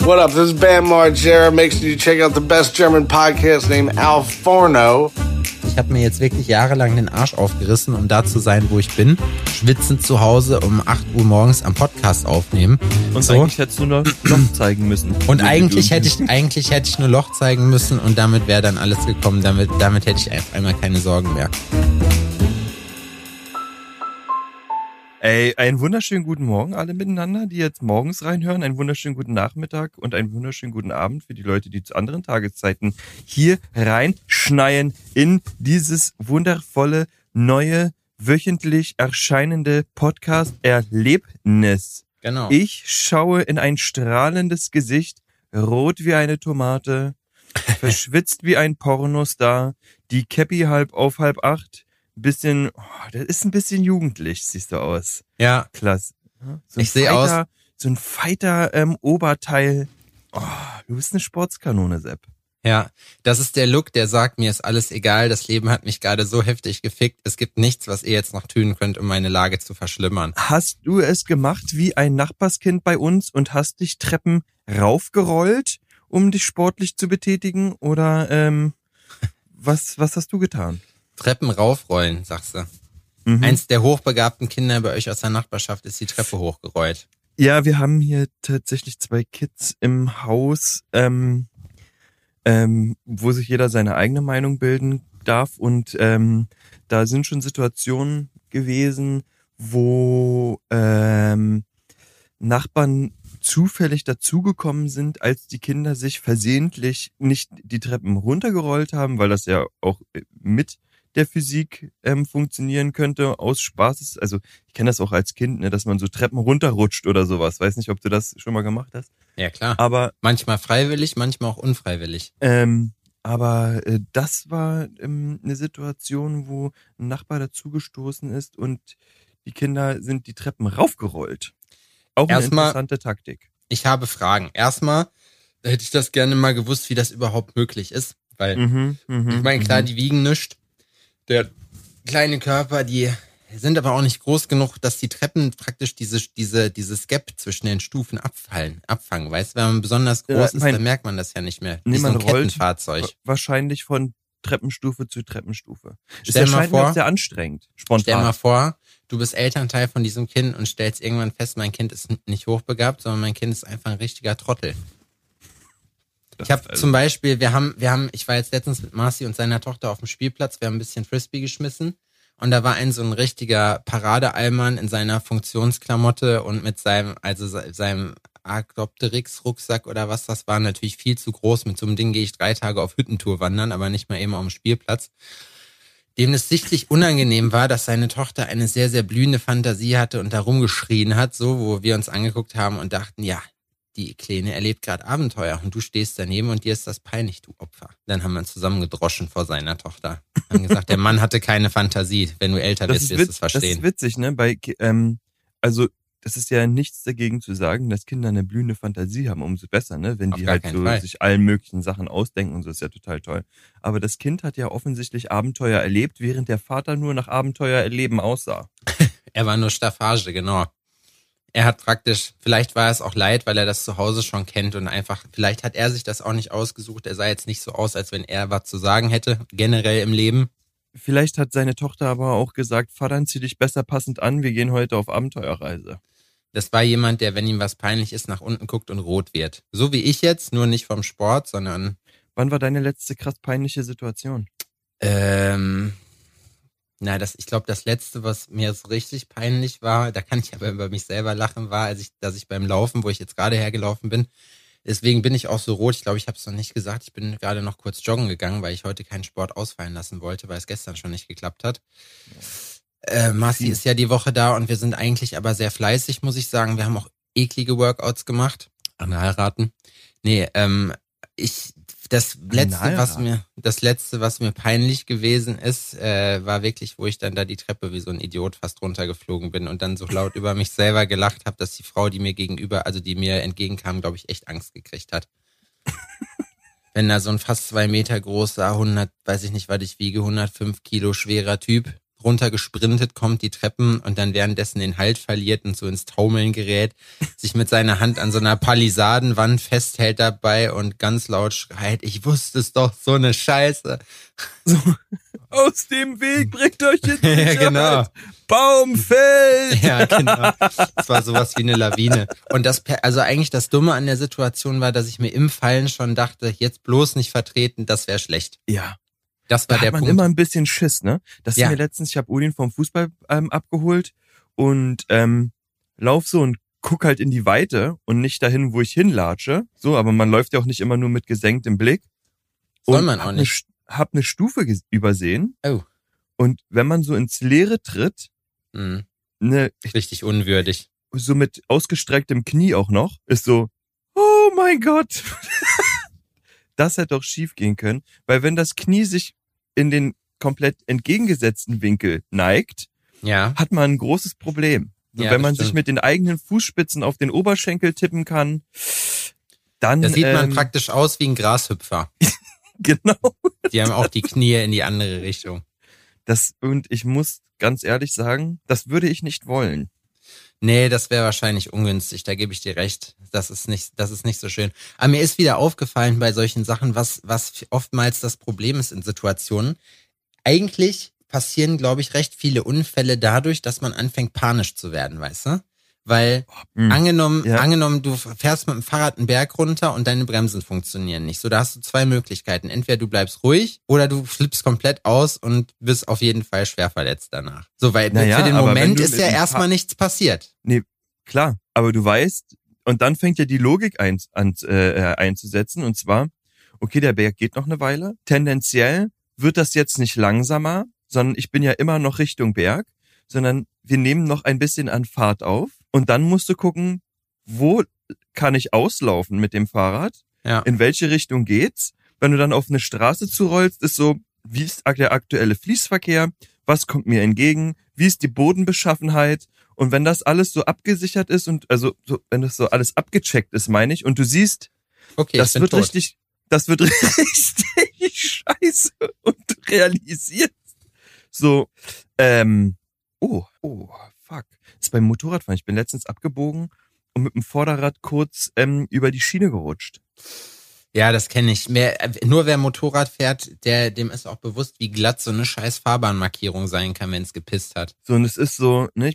What up? This is Bam Margera. Make sure you check out the best German podcast named Al Forno. Ich habe mir jetzt wirklich jahrelang den Arsch aufgerissen, um da zu sein, wo ich bin. Schwitzend zu Hause um 8 Uhr morgens am Podcast aufnehmen. Und So. eigentlich hättest du nur Loch zeigen müssen. Und eigentlich hätte ich eigentlich hätte ich nur Loch zeigen müssen und damit wäre dann alles gekommen. Damit damit hätte ich auf einmal keine Sorgen mehr. Ey, einen wunderschönen guten Morgen alle miteinander, die jetzt morgens reinhören. Einen wunderschönen guten Nachmittag und einen wunderschönen guten Abend für die Leute, die zu anderen Tageszeiten hier reinschneien in dieses wundervolle, neue, wöchentlich erscheinende Podcast-Erlebnis. Genau. Ich schaue in ein strahlendes Gesicht, rot wie eine Tomate, verschwitzt wie ein Pornostar, die Cappy halb auf halb acht, bisschen, oh, das ist ein bisschen jugendlich, siehst du aus. ja, Klasse. So ein Ich seh Fighter- So ein Fighter ähm, Oberteil. Oh, du bist eine Sportskanone, Sepp. ja, das ist der Look, der sagt mir ist alles egal. Das Leben hat mich gerade so heftig gefickt. Es gibt nichts, was ihr jetzt noch tun könnt, um meine Lage zu verschlimmern. Hast du es gemacht wie ein Nachbarskind bei uns und hast dich Treppen raufgerollt, um dich sportlich zu betätigen? Oder ähm, was, was hast du getan? Treppen raufrollen, sagst du. Mhm. Eins der hochbegabten Kinder bei euch aus der Nachbarschaft ist die Treppe hochgerollt. Ja, wir haben hier tatsächlich zwei Kids im Haus, ähm, ähm, wo sich jeder seine eigene Meinung bilden darf. Und ähm, da sind schon Situationen gewesen, wo ähm, Nachbarn zufällig dazugekommen sind, als die Kinder sich versehentlich nicht die Treppen runtergerollt haben, weil das ja auch äh, mit der Physik ähm, funktionieren könnte aus Spaß. Also ich kenne das auch als Kind, ne, dass man so Treppen runterrutscht oder sowas. Weiß nicht, ob du das schon mal gemacht hast. Ja, klar. Aber Manchmal freiwillig, manchmal auch unfreiwillig. ähm, aber äh, das war ähm, eine Situation, wo ein Nachbar dazugestoßen ist und die Kinder sind die Treppen raufgerollt. Auch eine Erstmal- interessante Taktik. Ich habe Fragen. Erstmal hätte ich das gerne mal gewusst, wie das überhaupt möglich ist. Weil, Mhm, mhm, ich meine, klar, mhm. die wiegen nichts. Der kleine Körper, die sind aber auch nicht groß genug, dass die Treppen praktisch diese, diese, dieses Gap zwischen den Stufen abfallen, abfangen. Weißt du, wenn man besonders Ja, groß ist, mein- dann merkt man das ja nicht mehr. Wie Nee, so ein man rollt Kettenfahrzeug. wahrscheinlich von Treppenstufe zu Treppenstufe. Es Stell mal erscheint mir vor- sehr anstrengend. Spontan. Stell mal vor, du bist Elternteil von diesem Kind und stellst irgendwann fest, mein Kind ist nicht hochbegabt, sondern mein Kind ist einfach ein richtiger Trottel. Ich habe also- zum Beispiel, wir haben, wir haben, ich war jetzt letztens mit Marci und seiner Tochter auf dem Spielplatz, wir haben ein bisschen Frisbee geschmissen und da war ein so ein richtiger Paradeallmann in seiner Funktionsklamotte und mit seinem, also se- seinem Arctopteryx-Rucksack oder was das war, natürlich viel zu groß. Mit so einem Ding gehe ich drei Tage auf Hüttentour wandern, aber nicht mal eben auf dem Spielplatz. Dem es sichtlich unangenehm war, dass seine Tochter eine sehr, sehr blühende Fantasie hatte und da rumgeschrien hat, so, wo wir uns angeguckt haben und dachten, ja, die Kleine erlebt gerade Abenteuer und du stehst daneben und dir ist das peinlich, du Opfer. Dann haben wir uns zusammengedroschen vor seiner Tochter. Haben gesagt, der Mann hatte keine Fantasie. Wenn du älter das bist, ist, wirst du es das verstehen. ist witzig, ne? Bei, ähm, also, das ist ja nichts dagegen zu sagen, dass Kinder eine blühende Fantasie haben, umso besser, ne? Wenn Auf die halt so Fall. sich allen möglichen Sachen ausdenken und so ist ja total toll. Aber das Kind hat ja offensichtlich Abenteuer erlebt, während der Vater nur nach Abenteuer erleben aussah. Er war nur Staffage, genau. Er hat praktisch, vielleicht war es auch leid, weil er das zu Hause schon kennt und einfach, vielleicht hat er sich das auch nicht ausgesucht. Er sah jetzt nicht so aus, als wenn er was zu sagen hätte, generell im Leben. Vielleicht hat seine Tochter aber auch gesagt, Vater, zieh dich besser passend an, wir gehen heute auf Abenteuerreise. Das war jemand, der, wenn ihm was peinlich ist, nach unten guckt und rot wird. So wie ich jetzt, nur nicht vom Sport, sondern Wann war deine letzte krass peinliche Situation? Ähm, na, das, ich glaube, das letzte, was mir so richtig peinlich war, da kann ich aber über mich selber lachen, war, als ich, dass ich beim Laufen, wo ich jetzt gerade hergelaufen bin, deswegen bin ich auch so rot. Ich glaube, ich habe es noch nicht gesagt. Ich bin gerade noch kurz joggen gegangen, weil ich heute keinen Sport ausfallen lassen wollte, weil es gestern schon nicht geklappt hat. Äh, Marci ist ja die Woche da und wir sind eigentlich aber sehr fleißig, muss ich sagen. Wir haben auch eklige Workouts gemacht. Analraten. Nee, ähm, ich, das letzte, was Analraten? mir, das letzte, was mir peinlich gewesen ist, äh, war wirklich, wo ich dann da die Treppe wie so ein Idiot fast runtergeflogen bin und dann so laut über mich selber gelacht habe, dass die Frau, die mir gegenüber, also die mir entgegenkam, glaube ich, echt Angst gekriegt hat. Wenn da so ein fast zwei Meter großer, 100, weiß ich nicht, was ich wiege, 105 Kilo schwerer Typ runtergesprintet kommt, die Treppen und dann währenddessen den Halt verliert und so ins Taumeln gerät, sich mit seiner Hand an so einer Palisadenwand festhält dabei und ganz laut schreit, ich wusste es doch, so eine Scheiße. So, aus dem Weg, bringt euch in ja, genau. Baum fällt. Ja, genau. Es war sowas wie eine Lawine. Und das, also eigentlich das Dumme an der Situation war, dass ich mir im Fallen schon dachte, jetzt bloß nicht vertreten, das wäre schlecht. Ja. Das war Da der hat man Punkt. immer ein bisschen Schiss, ne? Das ist Ja. mir letztens, ich habe Odin vom Fußball ähm, abgeholt und ähm, lauf so und guck halt in die Weite und nicht dahin, wo ich hinlatsche. So, aber man läuft ja auch nicht immer nur mit gesenktem Blick. Soll und man auch hab nicht. Ne, St- hab eine Stufe übersehen Oh. und wenn man so ins Leere tritt, Hm, ne, richtig unwürdig. so mit ausgestrecktem Knie auch noch, ist so, oh mein Gott. das hätte doch schief gehen können, weil wenn das Knie sich in den komplett entgegengesetzten Winkel neigt, Ja. hat man ein großes Problem. So, Ja, wenn man sich mit den eigenen Fußspitzen auf den Oberschenkel tippen kann, dann Da sieht man ähm, praktisch aus wie ein Grashüpfer. genau Die haben auch die Knie in die andere Richtung. das und ich muss ganz ehrlich sagen, das würde ich nicht wollen. Nee, das wäre wahrscheinlich ungünstig, da gebe ich dir recht. Das ist nicht, das ist nicht so schön. Aber mir ist wieder aufgefallen bei solchen Sachen, was, was oftmals das Problem ist in Situationen. Eigentlich passieren, glaube ich, recht viele Unfälle dadurch, dass man anfängt panisch zu werden, weißt du? Weil Hm. angenommen, Ja. angenommen, du fährst mit dem Fahrrad einen Berg runter und deine Bremsen funktionieren nicht. So, da hast du zwei Möglichkeiten. Entweder du bleibst ruhig oder du flippst komplett aus und wirst auf jeden Fall schwer verletzt danach. So, weil Naja, für den Moment ist ja erstmal nichts passiert. Klar, aber du weißt, und dann fängt ja die Logik ein, an, äh, einzusetzen, und zwar, okay, der Berg geht noch eine Weile. Tendenziell wird das jetzt nicht langsamer, sondern ich bin ja immer noch Richtung Berg, sondern wir nehmen noch ein bisschen an Fahrt auf und dann musst du gucken, wo kann ich auslaufen mit dem Fahrrad, Ja. in welche Richtung geht's. Wenn du dann auf eine Straße zurollst, ist so, wie ist der aktuelle Fließverkehr, was kommt mir entgegen, wie ist die Bodenbeschaffenheit und wenn das alles so abgesichert ist und also so, wenn das so alles abgecheckt ist, meine ich, und du siehst, Okay, das wird tot. richtig, das wird richtig scheiße und du realisierst so, ähm, oh, oh. Das ist beim Motorradfahren. Ich bin letztens abgebogen und mit dem Vorderrad kurz ähm, über die Schiene gerutscht. Ja, das kenne ich. Mehr, äh, nur wer Motorrad fährt, der, dem ist auch bewusst, wie glatt so eine scheiß Fahrbahnmarkierung sein kann, wenn es gepisst hat. So, und es ist so, ne,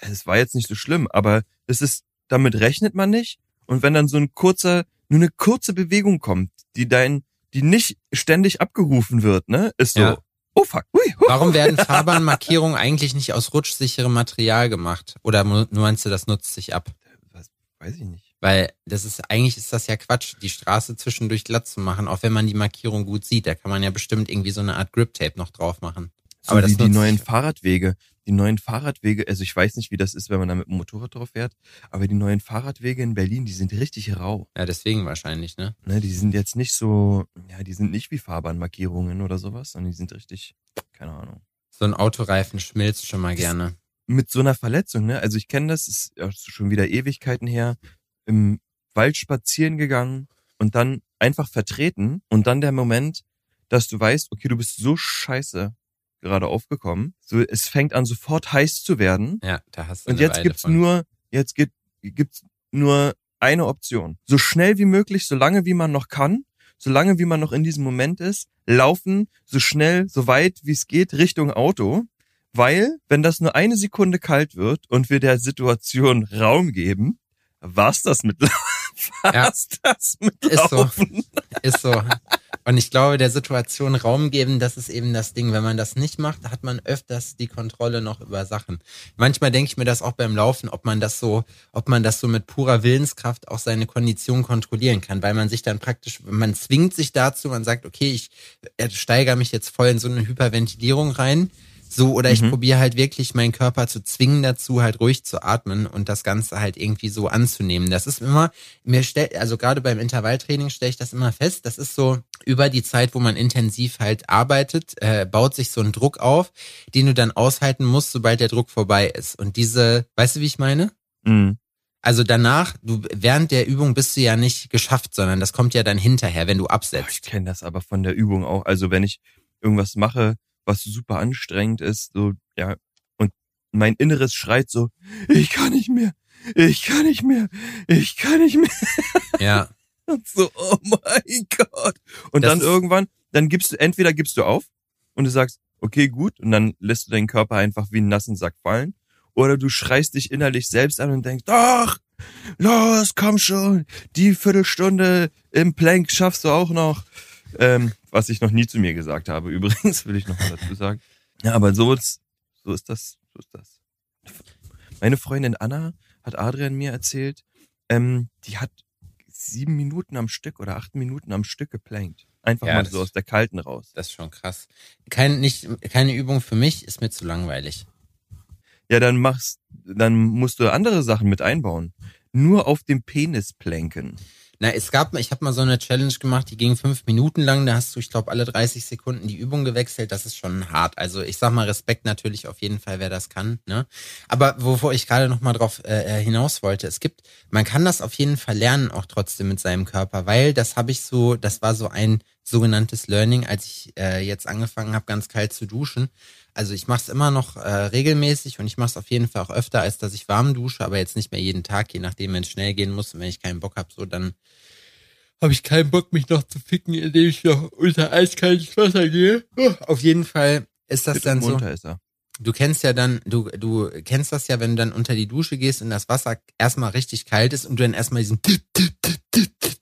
es war jetzt nicht so schlimm, aber es ist, damit rechnet man nicht. Und wenn dann so ein kurzer, nur eine kurze Bewegung kommt, die dein, die nicht ständig abgerufen wird, ne, ist so, Ja. Oh fuck, hui, hui. Warum werden Fahrbahnmarkierungen eigentlich nicht aus rutschsicherem Material gemacht? Oder meinst du, das nutzt sich ab? Was, weiß ich nicht. Weil das ist, eigentlich ist das ja Quatsch, die Straße zwischendurch glatt zu machen, auch wenn man die Markierung gut sieht. Da kann man ja bestimmt irgendwie so eine Art Grip-Tape noch drauf machen. So Aber das wie die nutzt neuen Fahrradwege. Die neuen Fahrradwege, also ich weiß nicht, wie das ist, wenn man da mit dem Motorrad drauf fährt, aber die neuen Fahrradwege in Berlin, die sind richtig rau. Ja, deswegen wahrscheinlich, ne? Ne, die sind jetzt nicht so, ja, die sind nicht wie Fahrbahnmarkierungen oder sowas, sondern die sind richtig, keine Ahnung. So ein Autoreifen schmilzt schon mal gerne. mit so einer Verletzung, ne? Also ich kenne das, ist schon wieder Ewigkeiten her, im Wald spazieren gegangen und dann einfach vertreten und dann der Moment, dass du weißt, okay, du bist so scheiße gerade aufgekommen. So, es fängt an sofort heiß zu werden Ja, da hast du und jetzt gibt's von. nur, jetzt gibt, gibt's nur eine Option. So schnell wie möglich, so lange wie man noch kann, so lange wie man noch in diesem Moment ist, laufen, so schnell, so weit wie es geht, Richtung Auto. Weil, wenn das nur eine Sekunde kalt wird und wir der Situation Raum geben, war's das mit Laufen. Ja. Das mit Ist so. Ist so. Und ich glaube, der Situation Raum geben, das ist eben das Ding. Wenn man das nicht macht, hat man öfters die Kontrolle noch über Sachen. Manchmal denke ich mir das auch beim Laufen, ob man das so, ob man das so mit purer Willenskraft auch seine Kondition kontrollieren kann, weil man sich dann praktisch, man zwingt sich dazu, man sagt, okay, ich äh, steigere mich jetzt voll in so eine Hyperventilierung rein. So, oder ich Mhm. probiere halt wirklich meinen Körper zu zwingen dazu, halt ruhig zu atmen und das Ganze halt irgendwie so anzunehmen. Das ist immer, mir stellt, also gerade beim Intervalltraining stelle ich das immer fest, das ist so über die Zeit, wo man intensiv halt arbeitet, äh, baut sich so ein Druck auf, den du dann aushalten musst, sobald der Druck vorbei ist. Und diese, weißt du, wie ich meine? Mhm. Also danach, du während der Übung bist du ja nicht geschafft, sondern das kommt ja dann hinterher, wenn du Boah, Ich absetzt. kenne das aber von der Übung auch. Also wenn ich irgendwas mache, was super anstrengend ist, so, ja. Und mein Inneres schreit so, ich kann nicht mehr, ich kann nicht mehr, ich kann nicht mehr. Ja. Und so, oh mein Gott. Und Das dann irgendwann, dann gibst du, entweder gibst du auf und du sagst, okay, gut, und dann lässt du deinen Körper einfach wie einen nassen Sack fallen. Oder du schreist dich innerlich selbst an und denkst, doch, los, komm schon, die Viertelstunde im Plank schaffst du auch noch. Ähm, was ich noch nie zu mir gesagt habe, übrigens, will ich noch mal dazu sagen. Ja, aber so ist, so ist das, so ist das. Meine Freundin Anna hat Adrian mir erzählt, ähm, die hat sieben Minuten am Stück oder acht Minuten am Stück geplankt. Einfach Ja, mal so aus der Kalten raus. Das ist schon krass. Kein, nicht, keine Übung für mich, ist mir zu langweilig. Ja, dann machst, dann musst du andere Sachen mit einbauen. Nur auf dem Penis planken. Na, es gab, ich habe mal so eine Challenge gemacht, die ging fünf Minuten lang. Da hast du, ich glaube, alle 30 Sekunden die Übung gewechselt. Das ist schon hart. Also ich sag mal Respekt natürlich auf jeden Fall, wer das kann. Ne? Aber wovor ich gerade noch mal drauf äh, hinaus wollte, es gibt, man kann das auf jeden Fall lernen, auch trotzdem mit seinem Körper, weil das habe ich so, das war so ein sogenanntes Learning, als ich äh, jetzt angefangen habe, ganz kalt zu duschen. Also ich mache es immer noch äh, regelmäßig und ich mache es auf jeden Fall auch öfter, als dass ich warm dusche, aber jetzt nicht mehr jeden Tag, je nachdem, wenn es schnell gehen muss und wenn ich keinen Bock habe, so dann habe ich keinen Bock, mich noch zu ficken, indem ich noch unter eiskaltes Wasser gehe. Auf jeden Fall ist das dann so. Ist er. Du kennst ja dann, du, du kennst das ja, wenn du dann unter die Dusche gehst und das Wasser erstmal richtig kalt ist und du dann erstmal diesen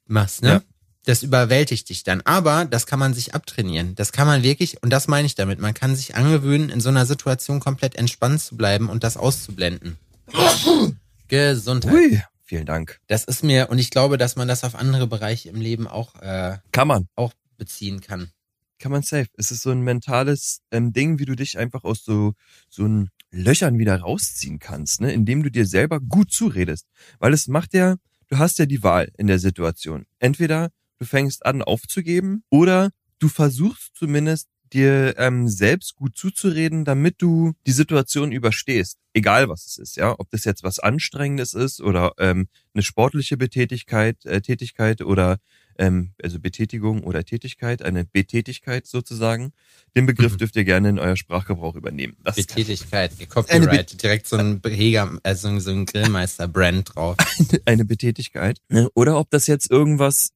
machst, ne? Ja. Das überwältigt dich dann. Aber das kann man sich abtrainieren. Das kann man wirklich, und das meine ich damit, man kann sich angewöhnen, in so einer Situation komplett entspannt zu bleiben und das auszublenden. Gesundheit. Ui, vielen Dank. Das ist mir, und ich glaube, dass man das auf andere Bereiche im Leben auch, äh, Kann man. auch beziehen kann. Kann man safe. Es ist so ein mentales ähm, Ding, wie du dich einfach aus so, so ein Löchern wieder rausziehen kannst, ne? indem du dir selber gut zuredest. Weil es macht ja, du hast ja die Wahl in der Situation. Entweder du fängst an aufzugeben oder du versuchst zumindest dir ähm, selbst gut zuzureden, damit du die Situation überstehst. Egal was es ist, ja. Ob das jetzt was Anstrengendes ist oder ähm, eine sportliche Betätigkeit, äh, Tätigkeit oder ähm, also Betätigung oder Tätigkeit, eine Betätigkeit sozusagen. Den Begriff Mhm. dürft ihr gerne in euer Sprachgebrauch übernehmen. Das Betätigkeit, Eine Copyright, direkt so ein Beheger, also so ein Grillmeister-Brand drauf. eine Betätigkeit. Ne? Oder ob das jetzt irgendwas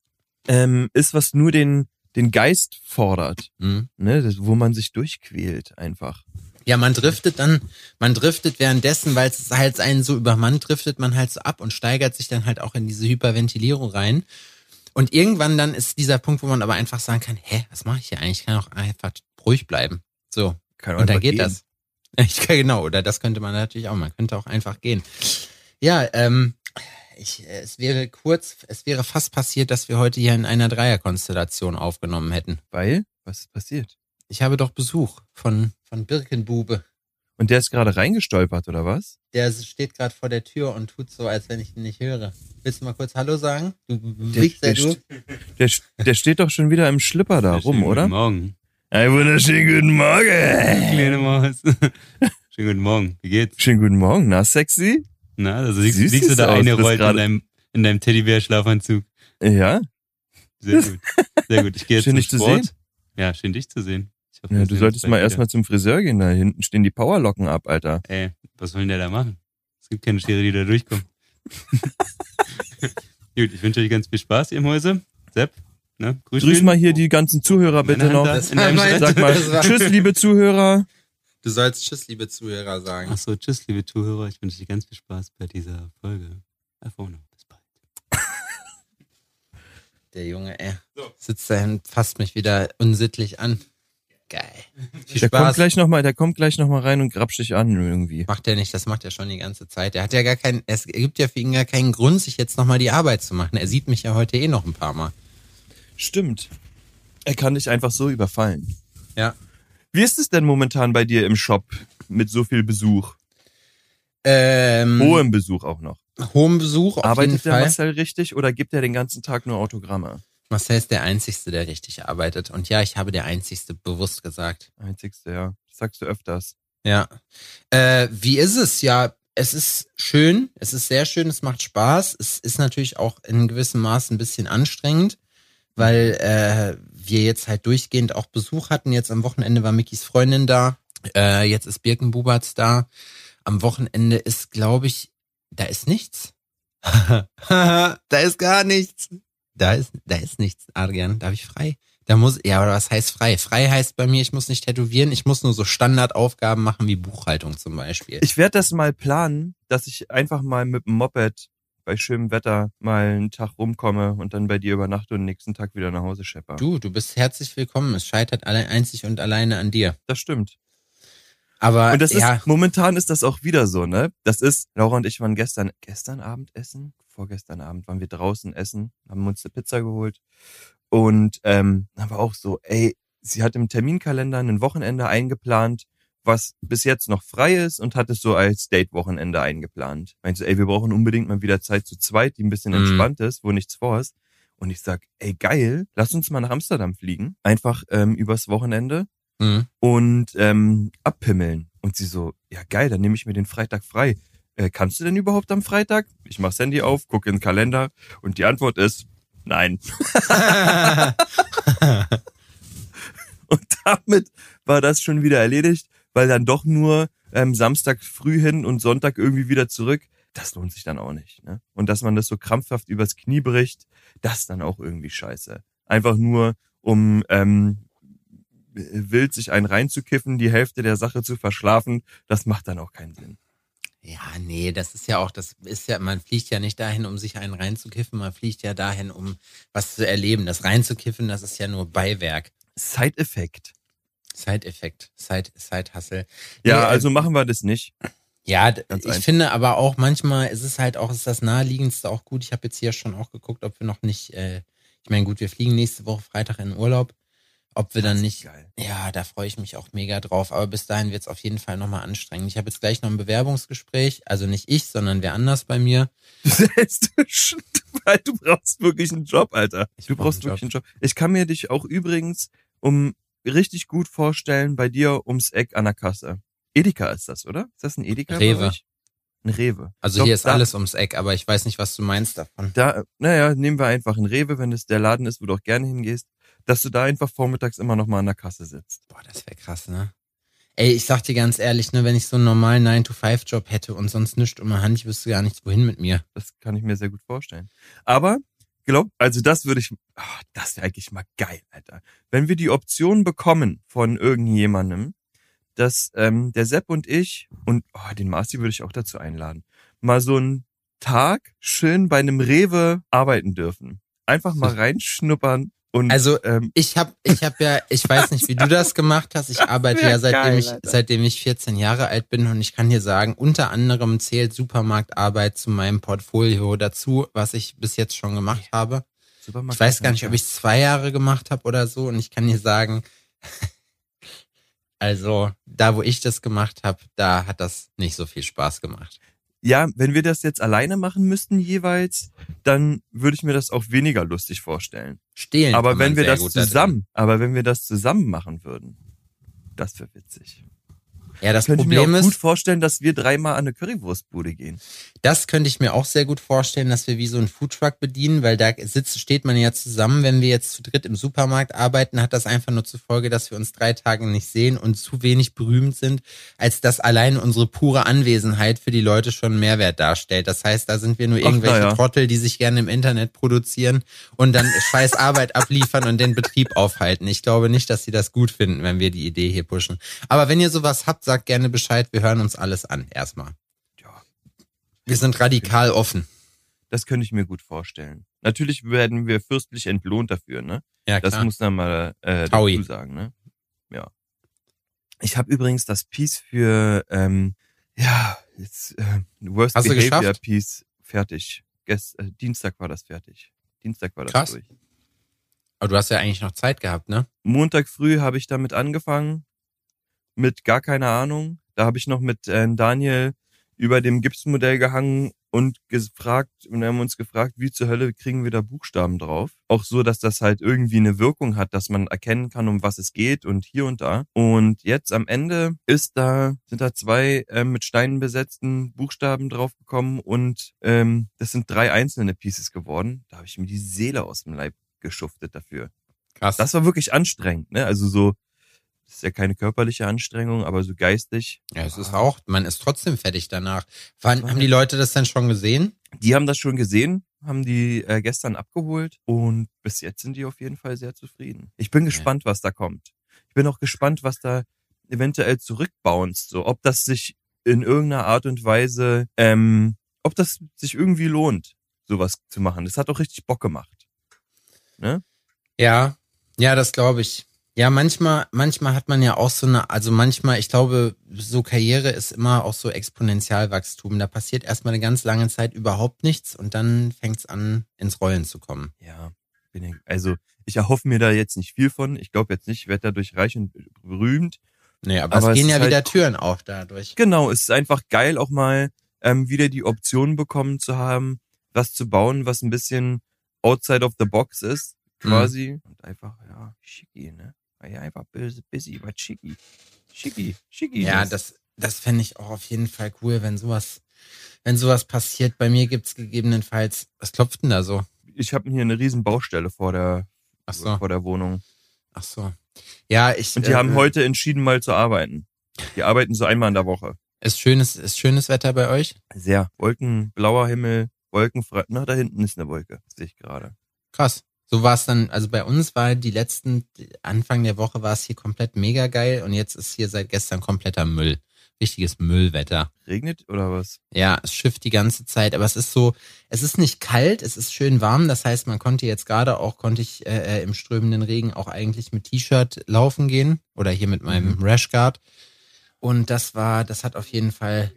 ähm, ist, was nur den, den Geist fordert, Hm? ne? das, wo man sich durchquält einfach. Ja, man driftet dann, man driftet währenddessen, weil es halt einen so übermannt, driftet man halt so ab und steigert sich dann halt auch in diese Hyperventilierung rein. Und irgendwann dann ist dieser Punkt, wo man aber einfach sagen kann, hä, was mache ich hier eigentlich? Ich kann auch einfach ruhig bleiben. So. Kann Und dann geht gehen. das. Ich kann, genau, oder das könnte man natürlich auch. Man könnte auch einfach gehen. Ja, ähm, ich, äh, es wäre kurz, es wäre fast passiert, dass wir heute hier in einer Dreierkonstellation aufgenommen hätten. Weil, was ist passiert? Ich habe doch Besuch von, von Birkenbube. Und der ist gerade reingestolpert, oder was? Der steht gerade vor der Tür und tut so, als wenn ich ihn nicht höre. Willst du mal kurz Hallo sagen? Du Der, Wichser, der, du. der, der steht doch schon wieder im Schlipper da rum, Schönen oder? Guten Morgen. Ein wunderschönen guten Morgen. Kleine Maus. Schönen guten Morgen. Wie geht's? Schönen guten Morgen. Na, sexy? Na, also siehst, Süß siehst du da eine rollt in deinem, in deinem Teddybär-Schlafanzug. Ja. Sehr gut. Sehr gut. Ich gehe jetzt Schön, zum dich zu Sport. sehen. Ja, schön dich zu sehen. Ich hoffe, ja du solltest mal erstmal zum Friseur gehen. Da hinten stehen die Powerlocken ab, Alter. Ey, was soll denn der da machen? Es gibt keine Schere, die da durchkommen. gut, ich wünsche euch ganz viel Spaß, ihr Mäuse. Sepp, ne? Grüß, Grüß mal hier die ganzen Zuhörer bitte noch. in Sag mal, tschüss, liebe Zuhörer. Du sollst Tschüss, liebe Zuhörer sagen. Ach so, tschüss, liebe Zuhörer. Ich wünsche euch ganz viel Spaß bei dieser Folge. Auf Wiedersehen. Bis bald. Der Junge, ey. Sitzt da und fasst mich wieder unsittlich an. Geil. Viel Der kommt gleich noch mal, der kommt gleich noch mal rein und grapscht dich an irgendwie. Macht er nicht, das macht er schon die ganze Zeit. Er hat ja gar keinen, es gibt ja für ihn gar keinen Grund, sich jetzt nochmal die Arbeit zu machen. Er sieht mich ja heute eh noch ein paar Mal. Stimmt. Er kann dich einfach so überfallen. Ja. Wie ist es denn momentan bei dir im Shop mit so viel Besuch? Ähm, Hohem Besuch auch noch. hohem Besuch auf jeden Arbeitet der Fall. Marcel richtig oder gibt er den ganzen Tag nur Autogramme? Marcel ist der Einzigste, der richtig arbeitet. Und ja, ich habe der Einzigste bewusst gesagt. Einzigste, ja. Das sagst du öfters. Ja. Äh, wie ist es? Ja, es ist schön. Es ist sehr schön. Es macht Spaß. Es ist natürlich auch in gewissem Maß ein bisschen anstrengend. Weil äh, wir jetzt halt durchgehend auch Besuch hatten. Jetzt am Wochenende war Mickys Freundin da, äh, jetzt ist Birkenbuberts da. Am Wochenende ist, glaube ich, da ist nichts. da ist gar nichts. Da ist, da ist nichts, Adrian. Da habe ich frei. Da muss, ja, aber was heißt frei? Frei heißt bei mir, ich muss nicht tätowieren, ich muss nur so Standardaufgaben machen wie Buchhaltung zum Beispiel. Ich werde das mal planen, dass ich einfach mal mit dem Moped bei schönem Wetter mal einen Tag rumkomme und dann bei dir übernachte und nächsten Tag wieder nach Hause schepper. Du, du bist herzlich willkommen. Es scheitert alle einzig und alleine an dir. Das stimmt. Aber Und das ja, ist, momentan ist das auch wieder so, ne? Das ist, Laura und ich waren gestern, gestern Abend essen? Vorgestern Abend waren wir draußen essen, haben uns eine Pizza geholt. Und ähm, haben wir auch so, ey, sie hat im Terminkalender ein Wochenende eingeplant, was bis jetzt noch frei ist und hat es so als Date-Wochenende eingeplant. Meint so, ey, wir brauchen unbedingt mal wieder Zeit zu zweit, die ein bisschen Mhm. entspannt ist, wo nichts vor ist. Und ich sag, ey, geil, lass uns mal nach Amsterdam fliegen. Einfach ähm, übers Wochenende mh. und ähm, abpimmeln. Und sie so, ja geil, dann nehme ich mir den Freitag frei. Äh, kannst du denn überhaupt am Freitag? Ich mach's Handy auf, gucke in den Kalender und die Antwort ist nein. Und damit war das schon wieder erledigt, weil dann doch nur ähm, Samstag früh hin und Sonntag irgendwie wieder zurück. Das lohnt sich dann auch nicht. Ne? Und dass man das so krampfhaft übers Knie bricht, das ist dann auch irgendwie scheiße. Einfach nur, um ähm, wild sich einen reinzukiffen, die Hälfte der Sache zu verschlafen, das macht dann auch keinen Sinn. Ja, nee, das ist ja auch, das ist ja, man fliegt ja nicht dahin, um sich einen reinzukiffen, man fliegt ja dahin, um was zu erleben. Das reinzukiffen, das ist ja nur Beiwerk. Side-Effekt. Side-Effekt, Side, Side-Hustle. Ja, Nee, äh, also machen wir das nicht. Ja, Ganz ich einfach. finde aber auch manchmal ist es halt auch, ist das naheliegendste auch gut. Ich habe jetzt hier schon auch geguckt, ob wir noch nicht, äh, ich meine, gut, wir fliegen nächste Woche Freitag in Urlaub. Ob wir Das dann nicht, geil. ja, da freue ich mich auch mega drauf. Aber bis dahin wird es auf jeden Fall nochmal anstrengend. Ich habe jetzt gleich noch ein Bewerbungsgespräch. Also nicht ich, sondern wer anders bei mir. Weil du brauchst wirklich einen Job, Alter. Ich Du brauch brauchst einen wirklich einen Job. Ich kann mir dich auch übrigens um richtig gut vorstellen bei dir ums Eck an der Kasse. Edeka ist das, oder? Ist das ein Edeka? Rewe. Ein Rewe. Also Doch, hier ist da, alles ums Eck, aber ich weiß nicht, was du meinst davon. Da, naja, nehmen wir einfach ein Rewe, wenn es der Laden ist, wo du auch gerne hingehst, dass du da einfach vormittags immer noch mal an der Kasse sitzt. Boah, das wäre krass, ne? Ey, ich sag dir ganz ehrlich, ne, wenn ich so einen normalen 9-to-5-Job hätte und sonst nichts um die Hand, ich wüsste gar nicht, wohin mit mir. Das kann ich mir sehr gut vorstellen. Aber, glaub, also das würde ich, ah, das wäre eigentlich mal geil, Alter. Wenn wir die Option bekommen von irgendjemandem, dass ähm, der Sepp und ich und oh, den Marci würde ich auch dazu einladen, mal so einen Tag schön bei einem Rewe arbeiten dürfen. Einfach mal reinschnuppern und Also, ähm, Ich hab, ich hab ja, ich weiß nicht, wie du das gemacht hast. Ich arbeite ja seitdem geil, ich, Alter. seitdem ich 14 Jahre alt bin und ich kann dir sagen, unter anderem zählt Supermarktarbeit zu meinem Portfolio dazu, was ich bis jetzt schon gemacht habe. Supermarkt Ich weiß gar nicht, ob ich zwei Jahre gemacht habe oder so und ich kann dir sagen, also da, wo ich das gemacht habe, da hat das nicht so viel Spaß gemacht. Ja, wenn wir das jetzt alleine machen müssten jeweils, dann würde ich mir das auch weniger lustig vorstellen. Stehlen. Aber wenn wir das zusammen, aber wenn wir das zusammen machen würden, das wäre witzig. Ja, das Könnte ich mir Problem auch gut ist, vorstellen, dass wir dreimal an eine Currywurstbude gehen. Das könnte ich mir auch sehr gut vorstellen, dass wir wie so einen Foodtruck bedienen, weil da sitzt, steht man ja zusammen. Wenn wir jetzt zu dritt im Supermarkt arbeiten, hat das einfach nur zur Folge, dass wir uns drei Tage nicht sehen und zu wenig berühmt sind, als dass allein unsere pure Anwesenheit für die Leute schon Mehrwert darstellt. Das heißt, da sind wir nur Ach, irgendwelche ja. Trottel, die sich gerne im Internet produzieren und dann scheiß Arbeit abliefern und den Betrieb aufhalten. Ich glaube nicht, dass sie das gut finden, wenn wir die Idee hier pushen. Aber wenn ihr sowas habt, sagt gerne Bescheid. Wir hören uns alles an. Erstmal. Ja, Wir sind radikal offen. das könnte ich mir gut vorstellen. Natürlich werden wir fürstlich entlohnt dafür, ne? Ja, Das klar. muss man mal äh, Taui. dazu sagen, ne? Ja. Ich habe übrigens das Piece für ähm, ja, jetzt äh, Worst Hast Behavior? Piece fertig. Gest, äh, Dienstag war das fertig. Dienstag war das Krass. durch. Aber du hast ja eigentlich noch Zeit gehabt, ne? Montag früh habe ich damit angefangen, mit gar keine Ahnung. Da habe ich noch mit äh, Daniel über dem Gipsmodell gehangen und gefragt, und haben uns gefragt, wie zur Hölle kriegen wir da Buchstaben drauf? Auch so, dass das halt irgendwie eine Wirkung hat, dass man erkennen kann, um was es geht und hier und da. Und jetzt am Ende ist da, sind da zwei äh, mit Steinen besetzten Buchstaben draufgekommen und ähm, das sind drei einzelne Pieces geworden. Da habe ich mir die Seele aus dem Leib geschuftet dafür. Krass. Das war wirklich anstrengend, ne? Also so, das ist ja keine körperliche Anstrengung, aber so geistig. ja, es ist auch, man ist trotzdem fertig danach. Wann, haben die Leute das denn schon gesehen? Die haben das schon gesehen, haben die äh, gestern abgeholt und bis jetzt sind die auf jeden Fall sehr zufrieden. Ich bin gespannt, was da kommt. Ich bin auch gespannt, was da eventuell zurückbounced, so ob das sich in irgendeiner Art und Weise, ähm, ob das sich irgendwie lohnt, sowas zu machen. Das hat auch richtig Bock gemacht. Ne? Ja, ja, das glaube ich. Ja, manchmal, manchmal hat man ja auch so eine, also manchmal, ich glaube, so Karriere ist immer auch so Exponentialwachstum. Da passiert erstmal eine ganz lange Zeit überhaupt nichts und dann fängt es an, ins Rollen zu kommen. Ja, bin ich, also ich erhoffe mir da jetzt nicht viel von. Ich glaube jetzt nicht, ich werde dadurch reich und berühmt. Nee, aber, Aber es es gehen ist ja halt wieder cool. Türen auf dadurch. Genau, es ist einfach geil, auch mal ähm, wieder die Option bekommen zu haben, was zu bauen, was ein bisschen outside of the box ist, quasi. Und einfach, ja, schicki, ne? Ja, einfach busy, busy aber schicki. Schicki, schicki. Ja, das, das fände ich auch auf jeden Fall cool, wenn sowas, wenn sowas passiert. Bei mir gibt's gegebenenfalls, was klopft denn da so? Ich habe hier eine riesen Baustelle vor der, Ach so, vor der Wohnung. ach so. Ja, ich. Und die äh, haben heute entschieden, mal zu arbeiten. Die arbeiten so einmal in der Woche. Ist schönes, ist schönes Wetter bei euch? Sehr. Wolken, blauer Himmel, wolkenfrei. Na, da hinten ist eine Wolke, sehe ich gerade. Krass. So war es dann, also bei uns war die letzten, Anfang der Woche war es hier komplett mega geil und jetzt ist hier seit gestern kompletter Müll. Richtiges Müllwetter. Regnet oder was? Ja, es schifft die ganze Zeit, aber es ist so, es ist nicht kalt, es ist schön warm. Das heißt, man konnte jetzt gerade auch, konnte ich äh, äh, im strömenden Regen auch eigentlich mit T-Shirt laufen gehen oder hier mit meinem Mhm. Rashguard. Und das war, das hat auf jeden Fall.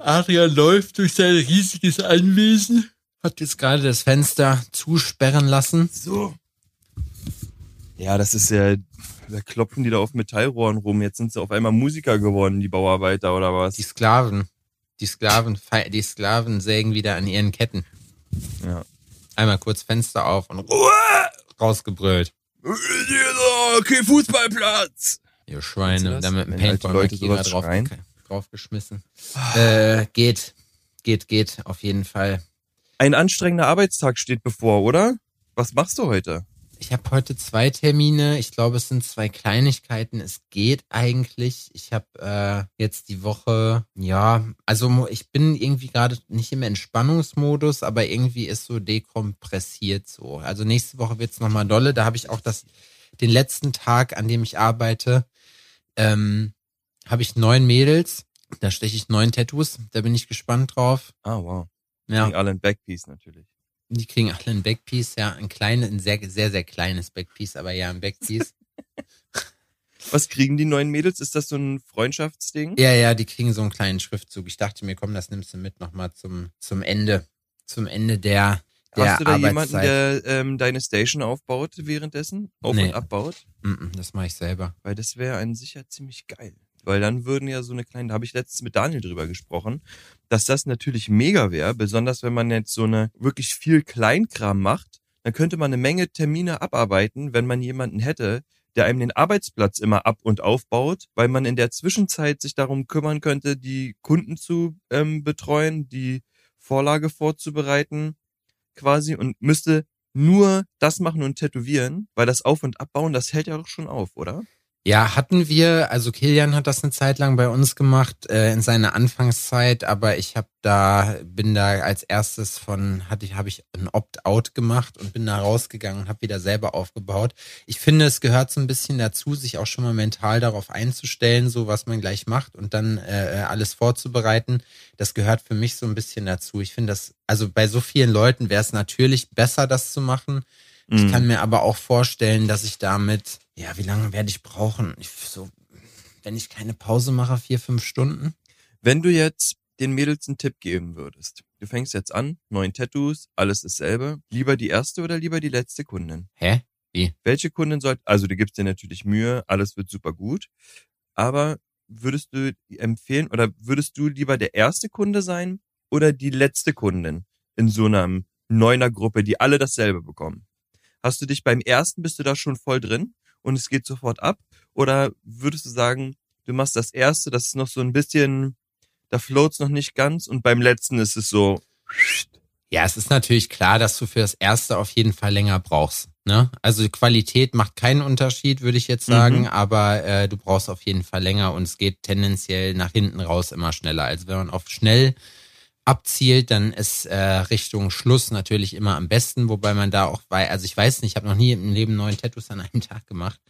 Adrian läuft durch sein riesiges Anwesen. Hat jetzt gerade das Fenster zusperren lassen. So. Ja, das ist ja, da klopfen die da auf Metallrohren rum. Jetzt sind sie auf einmal Musiker geworden, die Bauarbeiter oder was? Die Sklaven, die Sklaven, die Sklaven sägen wieder an ihren Ketten. Ja. Einmal kurz Fenster auf und rausgebrüllt. Okay, Fußballplatz. Ihr Schweine, da mit dem Paintball-Markierer drauf, draufgeschmissen. Äh, geht, geht, geht, auf jeden Fall. Ein anstrengender Arbeitstag steht bevor, oder? Was machst du heute? Ich habe heute zwei Termine. Ich glaube, es sind zwei Kleinigkeiten. Es geht eigentlich. Ich habe äh, jetzt die Woche, ja, also ich bin irgendwie gerade nicht im Entspannungsmodus, aber irgendwie ist so dekompressiert so. Also nächste Woche wird's noch nochmal dolle. Da habe ich auch das, den letzten Tag, an dem ich arbeite, ähm, habe ich neun Mädels. Da steche ich neun Tattoos. Da bin ich gespannt drauf. Ah, wow. Ja. Gegen Alan Backpiece natürlich. Die kriegen alle ein Backpiece, ja, ein kleines, ein sehr, sehr, sehr kleines Backpiece, aber ja, ein Backpiece. Was kriegen die neuen Mädels? Ist das so ein Freundschaftsding? ja, ja, die kriegen so einen kleinen Schriftzug. Ich dachte mir, komm, das nimmst du mit nochmal zum, zum Ende, zum Ende der, der Hast du da jemanden, der ähm, deine Station aufbaut währenddessen? Auf Nee. und abbaut? Mm, mm, das mache ich selber. Weil das wäre an sich ja ziemlich geil. Weil dann würden ja so eine kleine, da habe ich letztens mit Daniel drüber gesprochen, dass das natürlich mega wäre, besonders wenn man jetzt so eine wirklich viel Kleinkram macht, dann könnte man eine Menge Termine abarbeiten, wenn man jemanden hätte, der einem den Arbeitsplatz immer ab und aufbaut, weil man in der Zwischenzeit sich darum kümmern könnte, die Kunden zu ähm, betreuen, die Vorlage vorzubereiten, quasi und müsste nur das machen und tätowieren, weil das Auf- und Abbauen, das hält ja auch schon auf, oder? Ja, hatten wir, also Kilian hat das eine Zeit lang bei uns gemacht, äh, in seiner Anfangszeit, aber ich habe da, bin da als erstes von, hatte ich, habe ich ein Opt-out gemacht und bin da rausgegangen und habe wieder selber aufgebaut. Ich finde, es gehört so ein bisschen dazu, sich auch schon mal mental darauf einzustellen, so was man gleich macht und dann äh, alles vorzubereiten. Das gehört für mich so ein bisschen dazu. Ich finde das, also bei so vielen Leuten wäre es natürlich besser, das zu machen. Ich Mhm. kann mir aber auch vorstellen, dass ich damit, ja, wie lange werde ich brauchen? Ich, so, wenn ich keine Pause mache, vier, fünf Stunden? Wenn du jetzt den Mädels einen Tipp geben würdest, du fängst jetzt an, neun Tattoos, alles dasselbe, lieber die erste oder lieber die letzte Kundin? Hä? Welche Kundin soll, also du gibst dir natürlich Mühe, alles wird super gut, aber würdest du empfehlen oder würdest du lieber der erste Kunde sein oder die letzte Kundin in so einer Neuner-Gruppe, die alle dasselbe bekommen? Hast du dich beim ersten, bist du da schon voll drin und es geht sofort ab? Oder würdest du sagen, du machst das erste, das ist noch so ein bisschen, da float's noch nicht ganz und beim letzten ist es so, Ja, es ist natürlich klar, dass du für das erste auf jeden Fall länger brauchst. Ne? Also die Qualität macht keinen Unterschied, würde ich jetzt sagen, Mhm. aber äh, du brauchst auf jeden Fall länger und es geht tendenziell nach hinten raus immer schneller. Also wenn man auf schnell abzielt, dann ist äh, Richtung Schluss natürlich immer am besten, wobei man da auch weil, also ich weiß nicht, ich habe noch nie im Leben neun Tattoos an einem Tag gemacht.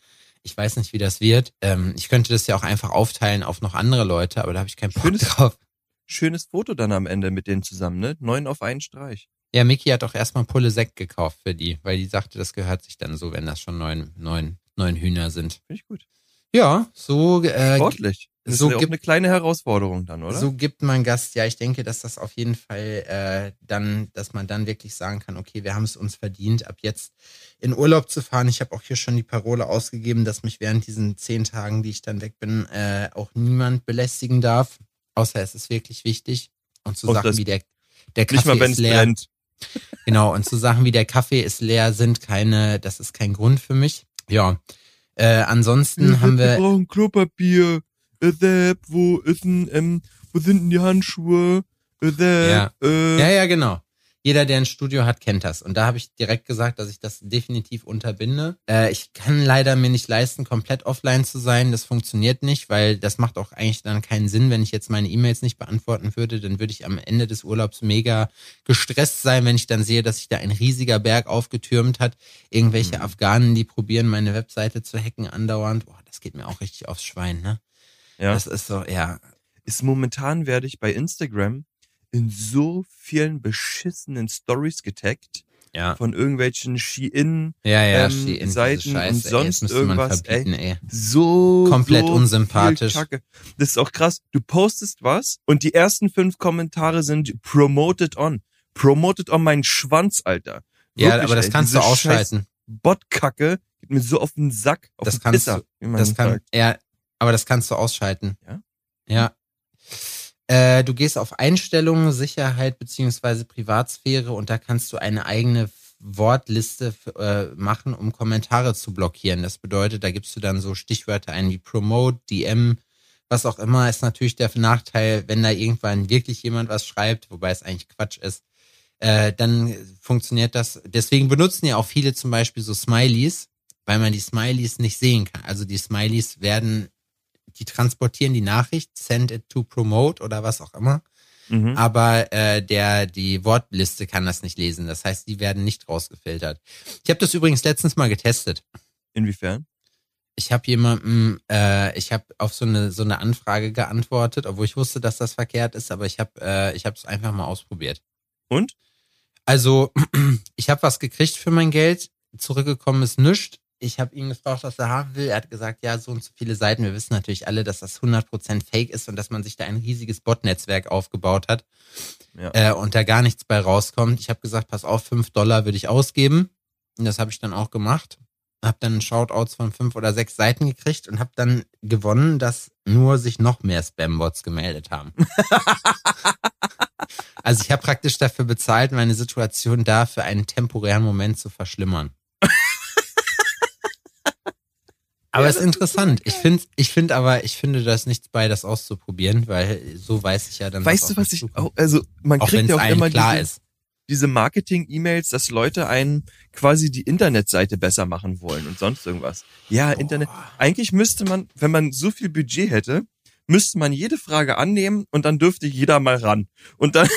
Ich weiß nicht, wie das wird. Ähm, ich könnte das ja auch einfach aufteilen auf noch andere Leute, aber da habe ich keinen Bock Schönes- drauf. Schönes Foto dann am Ende mit denen zusammen, ne? Neun auf einen Streich. Ja, Miki hat auch erstmal Pulle Sekt gekauft für die, weil die sagte, das gehört sich dann so, wenn das schon neun, neun, neun Hühner sind. Finde ich gut. Ja, so, äh, Sportlich. Das so ist ja gibt- eine kleine Herausforderung dann, oder? so gibt man Gast. Ja, ich denke, dass das auf jeden Fall äh, dann, dass man dann wirklich sagen kann, okay, wir haben es uns verdient, ab jetzt in Urlaub zu fahren. Ich habe auch hier schon die Parole ausgegeben, dass mich während diesen zehn Tagen, die ich dann weg bin, äh, auch niemand belästigen darf. Außer es ist wirklich wichtig. Und so Und Sachen wie der, der Kaffee mal, ist leer. brennt. Genau, und so Sachen wie der Kaffee ist leer sind keine, das ist kein Grund für mich. Ja. Äh, ansonsten haben wir wir, brauchen Klopapier. Äh, Sepp, wo ist denn, ähm, wo sind denn die Handschuhe? Äh, Sepp, Ja. äh, ja, ja, genau. Jeder, der ein Studio hat, kennt das. Und da habe ich direkt gesagt, dass ich das definitiv unterbinde. Äh, ich kann leider mir nicht leisten, komplett offline zu sein. Das funktioniert nicht, weil das macht auch eigentlich dann keinen Sinn, wenn ich jetzt meine E-Mails nicht beantworten würde. Dann würde ich am Ende des Urlaubs mega gestresst sein, wenn ich dann sehe, dass sich da ein riesiger Berg aufgetürmt hat. Irgendwelche Mhm. Afghanen, die probieren, meine Webseite zu hacken andauernd. Boah, das geht mir auch richtig aufs Schwein, ne? ja. Das ist so, ja. ist momentan werde ich bei Instagram in so vielen beschissenen Stories getaggt Ja. von irgendwelchen Shein, Ja, ja, ähm, Shein, Seiten und Scheiße, ey, das sonst man irgendwas, verbieten, ey. so Komplett so unsympathisch. Das ist auch krass. Du postest was und die ersten fünf Kommentare sind promoted on. Promoted on meinen Schwanz, Alter. Ja, Wirklich, aber das ey, kannst du ausschalten. Bot-Kacke geht mir so auf den Sack, auf Das den kannst Pisser, du- Das kann, sagt. ja, aber das kannst du ausschalten. Ja? Ja. Äh, du gehst auf Einstellungen, Sicherheit beziehungsweise Privatsphäre und da kannst du eine eigene Wortliste äh, machen, um Kommentare zu blockieren. Das bedeutet, da gibst du dann so Stichwörter ein wie Promote, DM, was auch immer. Ist natürlich der Nachteil, wenn da irgendwann wirklich jemand was schreibt, wobei es eigentlich Quatsch ist, äh, dann funktioniert das. Deswegen benutzen ja auch viele zum Beispiel so Smileys, weil man die Smileys nicht sehen kann. Also die Smileys werden, die transportieren die Nachricht, send it to promote oder was auch immer. Mhm. Aber äh, der die Wortliste kann das nicht lesen. Das heißt, die werden nicht rausgefiltert. Ich habe das übrigens letztens mal getestet. Inwiefern? Ich habe jemandem, äh, ich habe auf so eine so eine Anfrage geantwortet, obwohl ich wusste, dass das verkehrt ist, aber ich habe äh, ich habe es einfach mal ausprobiert. Und? Also, ich habe was gekriegt für mein Geld. Zurückgekommen ist nichts. Ich habe ihn gefragt, was er haben will. Er hat gesagt, ja, so und so viele Seiten. Wir wissen natürlich alle, dass das 100% fake ist und dass man sich da ein riesiges Bot-Netzwerk aufgebaut hat Ja. äh, und da gar nichts bei rauskommt. Ich habe gesagt, pass auf, 5 Dollar würde ich ausgeben. Und das habe ich dann auch gemacht. Hab dann Shoutouts von fünf oder sechs Seiten gekriegt und habe dann gewonnen, dass nur sich noch mehr Spam-Bots gemeldet haben. Also ich habe praktisch dafür bezahlt, meine Situation da für einen temporären Moment zu verschlimmern. Aber Ja, es ist das ist interessant. aber ich finde, ich finde aber, ich finde das nichts bei, das auszuprobieren, weil so weiß ich ja dann. Weißt du, was ich auch, also man auch kriegt ja auch immer klar diese, ist. diese Marketing-E-Mails, dass Leute einen quasi die Internetseite besser machen wollen und sonst irgendwas. Ja, Internet. Eigentlich müsste man, wenn man so viel Budget hätte, müsste man jede Frage annehmen und dann dürfte jeder mal ran. Und dann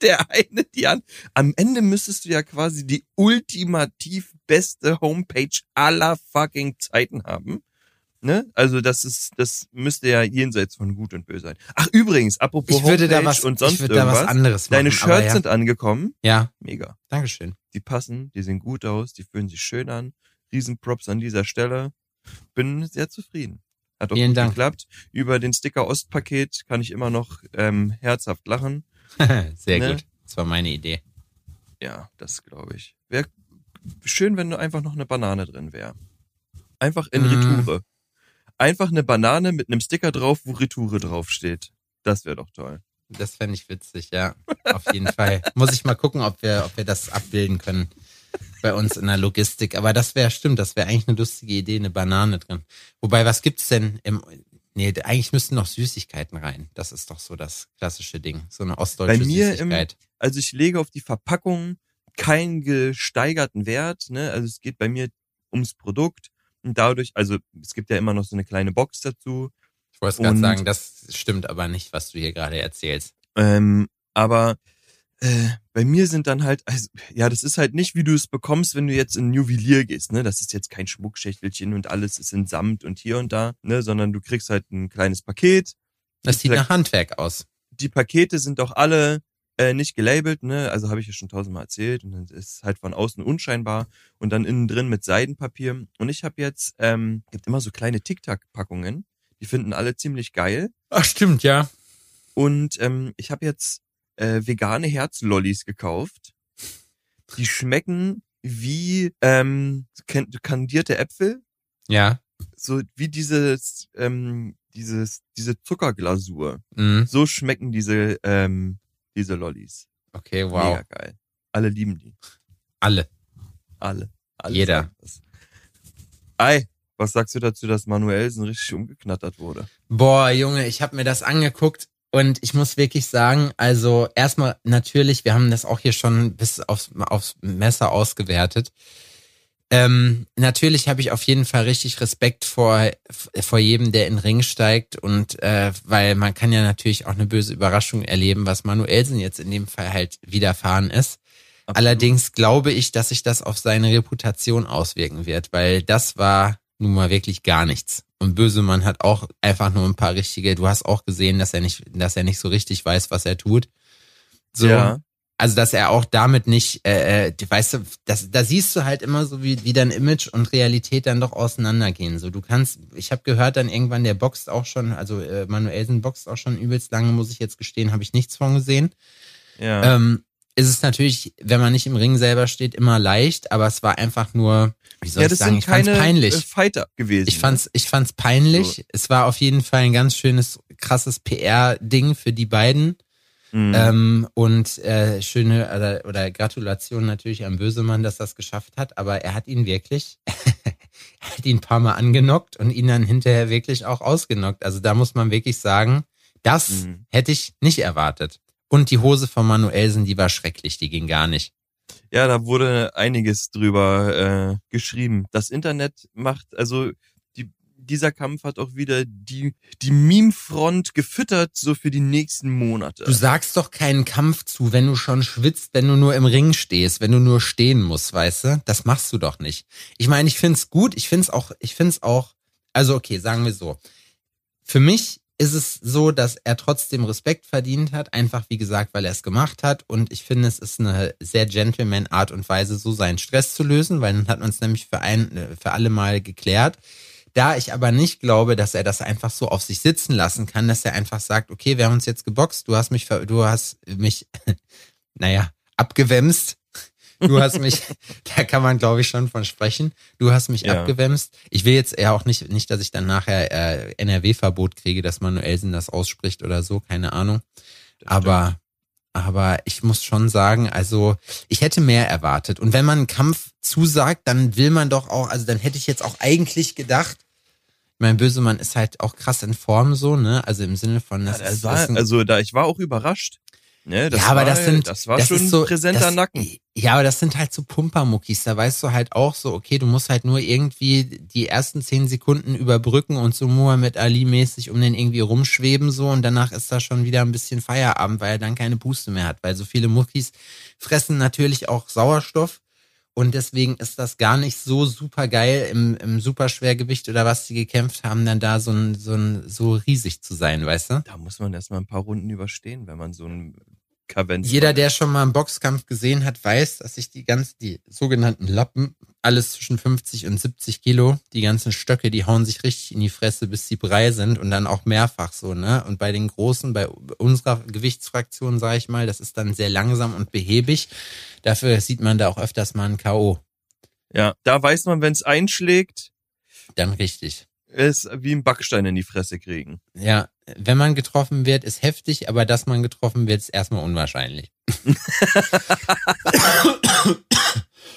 der eine die an. Am Ende müsstest du ja quasi die ultimativ beste Homepage aller fucking Zeiten haben. Ne? Also das ist, das müsste ja jenseits von Gut und Böse sein. Ach übrigens, apropos Ich würde da Homepage was, und sonst ich würde da irgendwas. was anderes machen. Deine Shirts ja. sind angekommen. Ja, Mega. Dankeschön. Die passen, die sehen gut aus, die fühlen sich schön an. Riesenprops an dieser Stelle. Bin sehr zufrieden. Hat auch Vielen gut Dank. geklappt. Über den Sticker Ostpaket kann ich immer noch ähm, herzhaft lachen. Sehr Ne? gut. Das war meine Idee. Ja, das glaube ich. Wäre schön, wenn nur einfach noch eine Banane drin wäre. Einfach in Mm. Retoure. Einfach eine Banane mit einem Sticker drauf, wo Retoure draufsteht. Das wäre doch toll. Das fände ich witzig, ja. Auf jeden Fall. Muss ich mal gucken, ob wir, ob wir das abbilden können bei uns in der Logistik. Aber das wäre, stimmt, das wäre eigentlich eine lustige Idee, eine Banane drin. Wobei, was gibt's denn im, Nee, eigentlich müssten noch Süßigkeiten rein. Das ist doch so das klassische Ding. So eine ostdeutsche Bei mir im- Süßigkeit. Also ich lege auf die Verpackung keinen gesteigerten Wert, ne? Also es geht bei mir ums Produkt und dadurch, also es gibt ja immer noch so eine kleine Box dazu, ich wollte gerade sagen, das stimmt aber nicht, was du hier gerade erzählst. Ähm, aber äh, bei mir sind dann halt, also, ja, das ist halt nicht, wie du es bekommst, wenn du jetzt in ein Juwelier gehst, ne? Das ist jetzt kein Schmuckschächtelchen und alles ist in Samt und hier und da, ne? Sondern du kriegst halt ein kleines Paket. Das sieht nach Handwerk aus. Die Pakete sind auch alle äh, nicht gelabelt, ne? Also habe ich ja schon tausendmal erzählt und dann ist halt von außen unscheinbar und dann innen drin mit Seidenpapier. Und ich habe jetzt, ähm, gibt immer so kleine Tic-Tac-Packungen, die finden alle ziemlich geil. Ach, stimmt, ja. Und ähm, ich habe jetzt äh, vegane Herzlollis gekauft. Die schmecken wie ähm, kandierte Äpfel, Ja. so wie dieses ähm, dieses diese Zuckerglasur. Mhm. So schmecken diese ähm, diese Lollis. Okay, wow. Mega geil. Alle lieben die. Alle. Alle. Alle Jeder. Ei, was sagst du dazu, dass Manuelsen richtig umgeknattert wurde? Boah, Junge, ich habe mir das angeguckt und ich muss wirklich sagen, also erstmal natürlich, wir haben das auch hier schon bis aufs, aufs Messer ausgewertet. Ähm, natürlich habe ich auf jeden Fall richtig Respekt vor, vor jedem, der in den Ring steigt und äh, weil man kann ja natürlich auch eine böse Überraschung erleben, was Manuelsen jetzt in dem Fall halt widerfahren ist. Absolut. Allerdings glaube ich, dass sich das auf seine Reputation auswirken wird, weil das war nun mal wirklich gar nichts. Und Bösemann hat auch einfach nur ein paar richtige, du hast auch gesehen, dass er nicht, dass er nicht so richtig weiß, was er tut. So, Ja. also dass er auch damit nicht, äh, äh, weißt du, das, da siehst du halt immer so, wie, wie dein Image und Realität dann doch auseinandergehen. So, du kannst, ich habe gehört, dann irgendwann der boxt auch schon, also äh, Manuelsen boxt auch schon übelst lange, muss ich jetzt gestehen, habe ich nichts von gesehen. Ja. Ähm, ist es natürlich, wenn man nicht im Ring selber steht, immer leicht, aber es war einfach nur, wie soll ja, ich sagen, ich fand's keine peinlich. äh, Fighter gewesen. Ich fand's, ich fand's peinlich. So. Es war auf jeden Fall ein ganz schönes, krasses PR-Ding für die beiden. Mhm. Ähm, und äh, schöne oder, oder Gratulation natürlich an Bösemann, dass das geschafft hat. Aber er hat ihn wirklich, er hat ihn ein paar Mal angenockt und ihn dann hinterher wirklich auch ausgenockt. Also da muss man wirklich sagen, das Mhm. hätte ich nicht erwartet. Und die Hose von Manuelsen, die war schrecklich, die ging gar nicht. Ja, da wurde einiges drüber äh, geschrieben. Das Internet macht, also die, dieser Kampf hat auch wieder die, die Meme-Front gefüttert, so für die nächsten Monate. Du sagst doch keinen Kampf zu, wenn du schon schwitzt, wenn du nur im Ring stehst, wenn du nur stehen musst, weißt du? Das machst du doch nicht. Ich meine, ich find's gut, ich find's auch, ich find's auch, also okay, sagen wir so. Für mich ist es so, dass er trotzdem Respekt verdient hat, einfach wie gesagt, weil er es gemacht hat und ich finde, es ist eine sehr gentleman Art und Weise, so seinen Stress zu lösen, weil dann hat man es nämlich für ein, für alle Mal geklärt. Da ich aber nicht glaube, dass er das einfach so auf sich sitzen lassen kann, dass er einfach sagt, okay, wir haben uns jetzt geboxt, du hast mich, du hast mich, naja, abgewämst. Du hast mich, da kann man glaube ich schon von sprechen. Du hast mich Ja. abgewämst. Ich will jetzt ja auch nicht, nicht, dass ich dann nachher äh, NRW-Verbot kriege, dass Manuelsen das ausspricht oder so, keine Ahnung. Aber, aber ich muss schon sagen, also ich hätte mehr erwartet. Und wenn man einen Kampf zusagt, dann will man doch auch, also dann hätte ich jetzt auch eigentlich gedacht, mein Bösemann ist halt auch krass in Form so, ne? Also im Sinne von, ja, das, das ist, war, das ist ein, also da, ich war auch überrascht. Ne, das ja, aber war, das sind, das war das schon ist so, präsenter das, Nacken. Ja, aber das sind halt so Pumpermuckis. Da weißt du halt auch so, okay, du musst halt nur irgendwie die ersten zehn Sekunden überbrücken und so Muhammad Ali mäßig um den irgendwie rumschweben so und danach ist da schon wieder ein bisschen Feierabend, weil er dann keine Puste mehr hat, weil so viele Muckis fressen natürlich auch Sauerstoff. Und deswegen ist das gar nicht so super geil im, im Superschwergewicht oder was die gekämpft haben, dann da so ein, so ein, so riesig zu sein, weißt du? Da muss man erstmal ein paar Runden überstehen, wenn man so ein Kavenz Jeder, der schon mal einen Boxkampf gesehen hat, weiß, dass sich die ganzen, die sogenannten Lappen, alles zwischen 50 und 70 Kilo, die ganzen Stöcke, die hauen sich richtig in die Fresse, bis sie brei sind und dann auch mehrfach so, ne? Und bei den Großen, bei unserer Gewichtsfraktion, sage ich mal, das ist dann sehr langsam und behäbig. Dafür sieht man da auch öfters mal ein K.O. Ja, da weiß man, wenn es einschlägt, Dann richtig. ist wie ein Backstein in die Fresse kriegen. Ja, wenn man getroffen wird, ist heftig, aber dass man getroffen wird, ist erstmal unwahrscheinlich.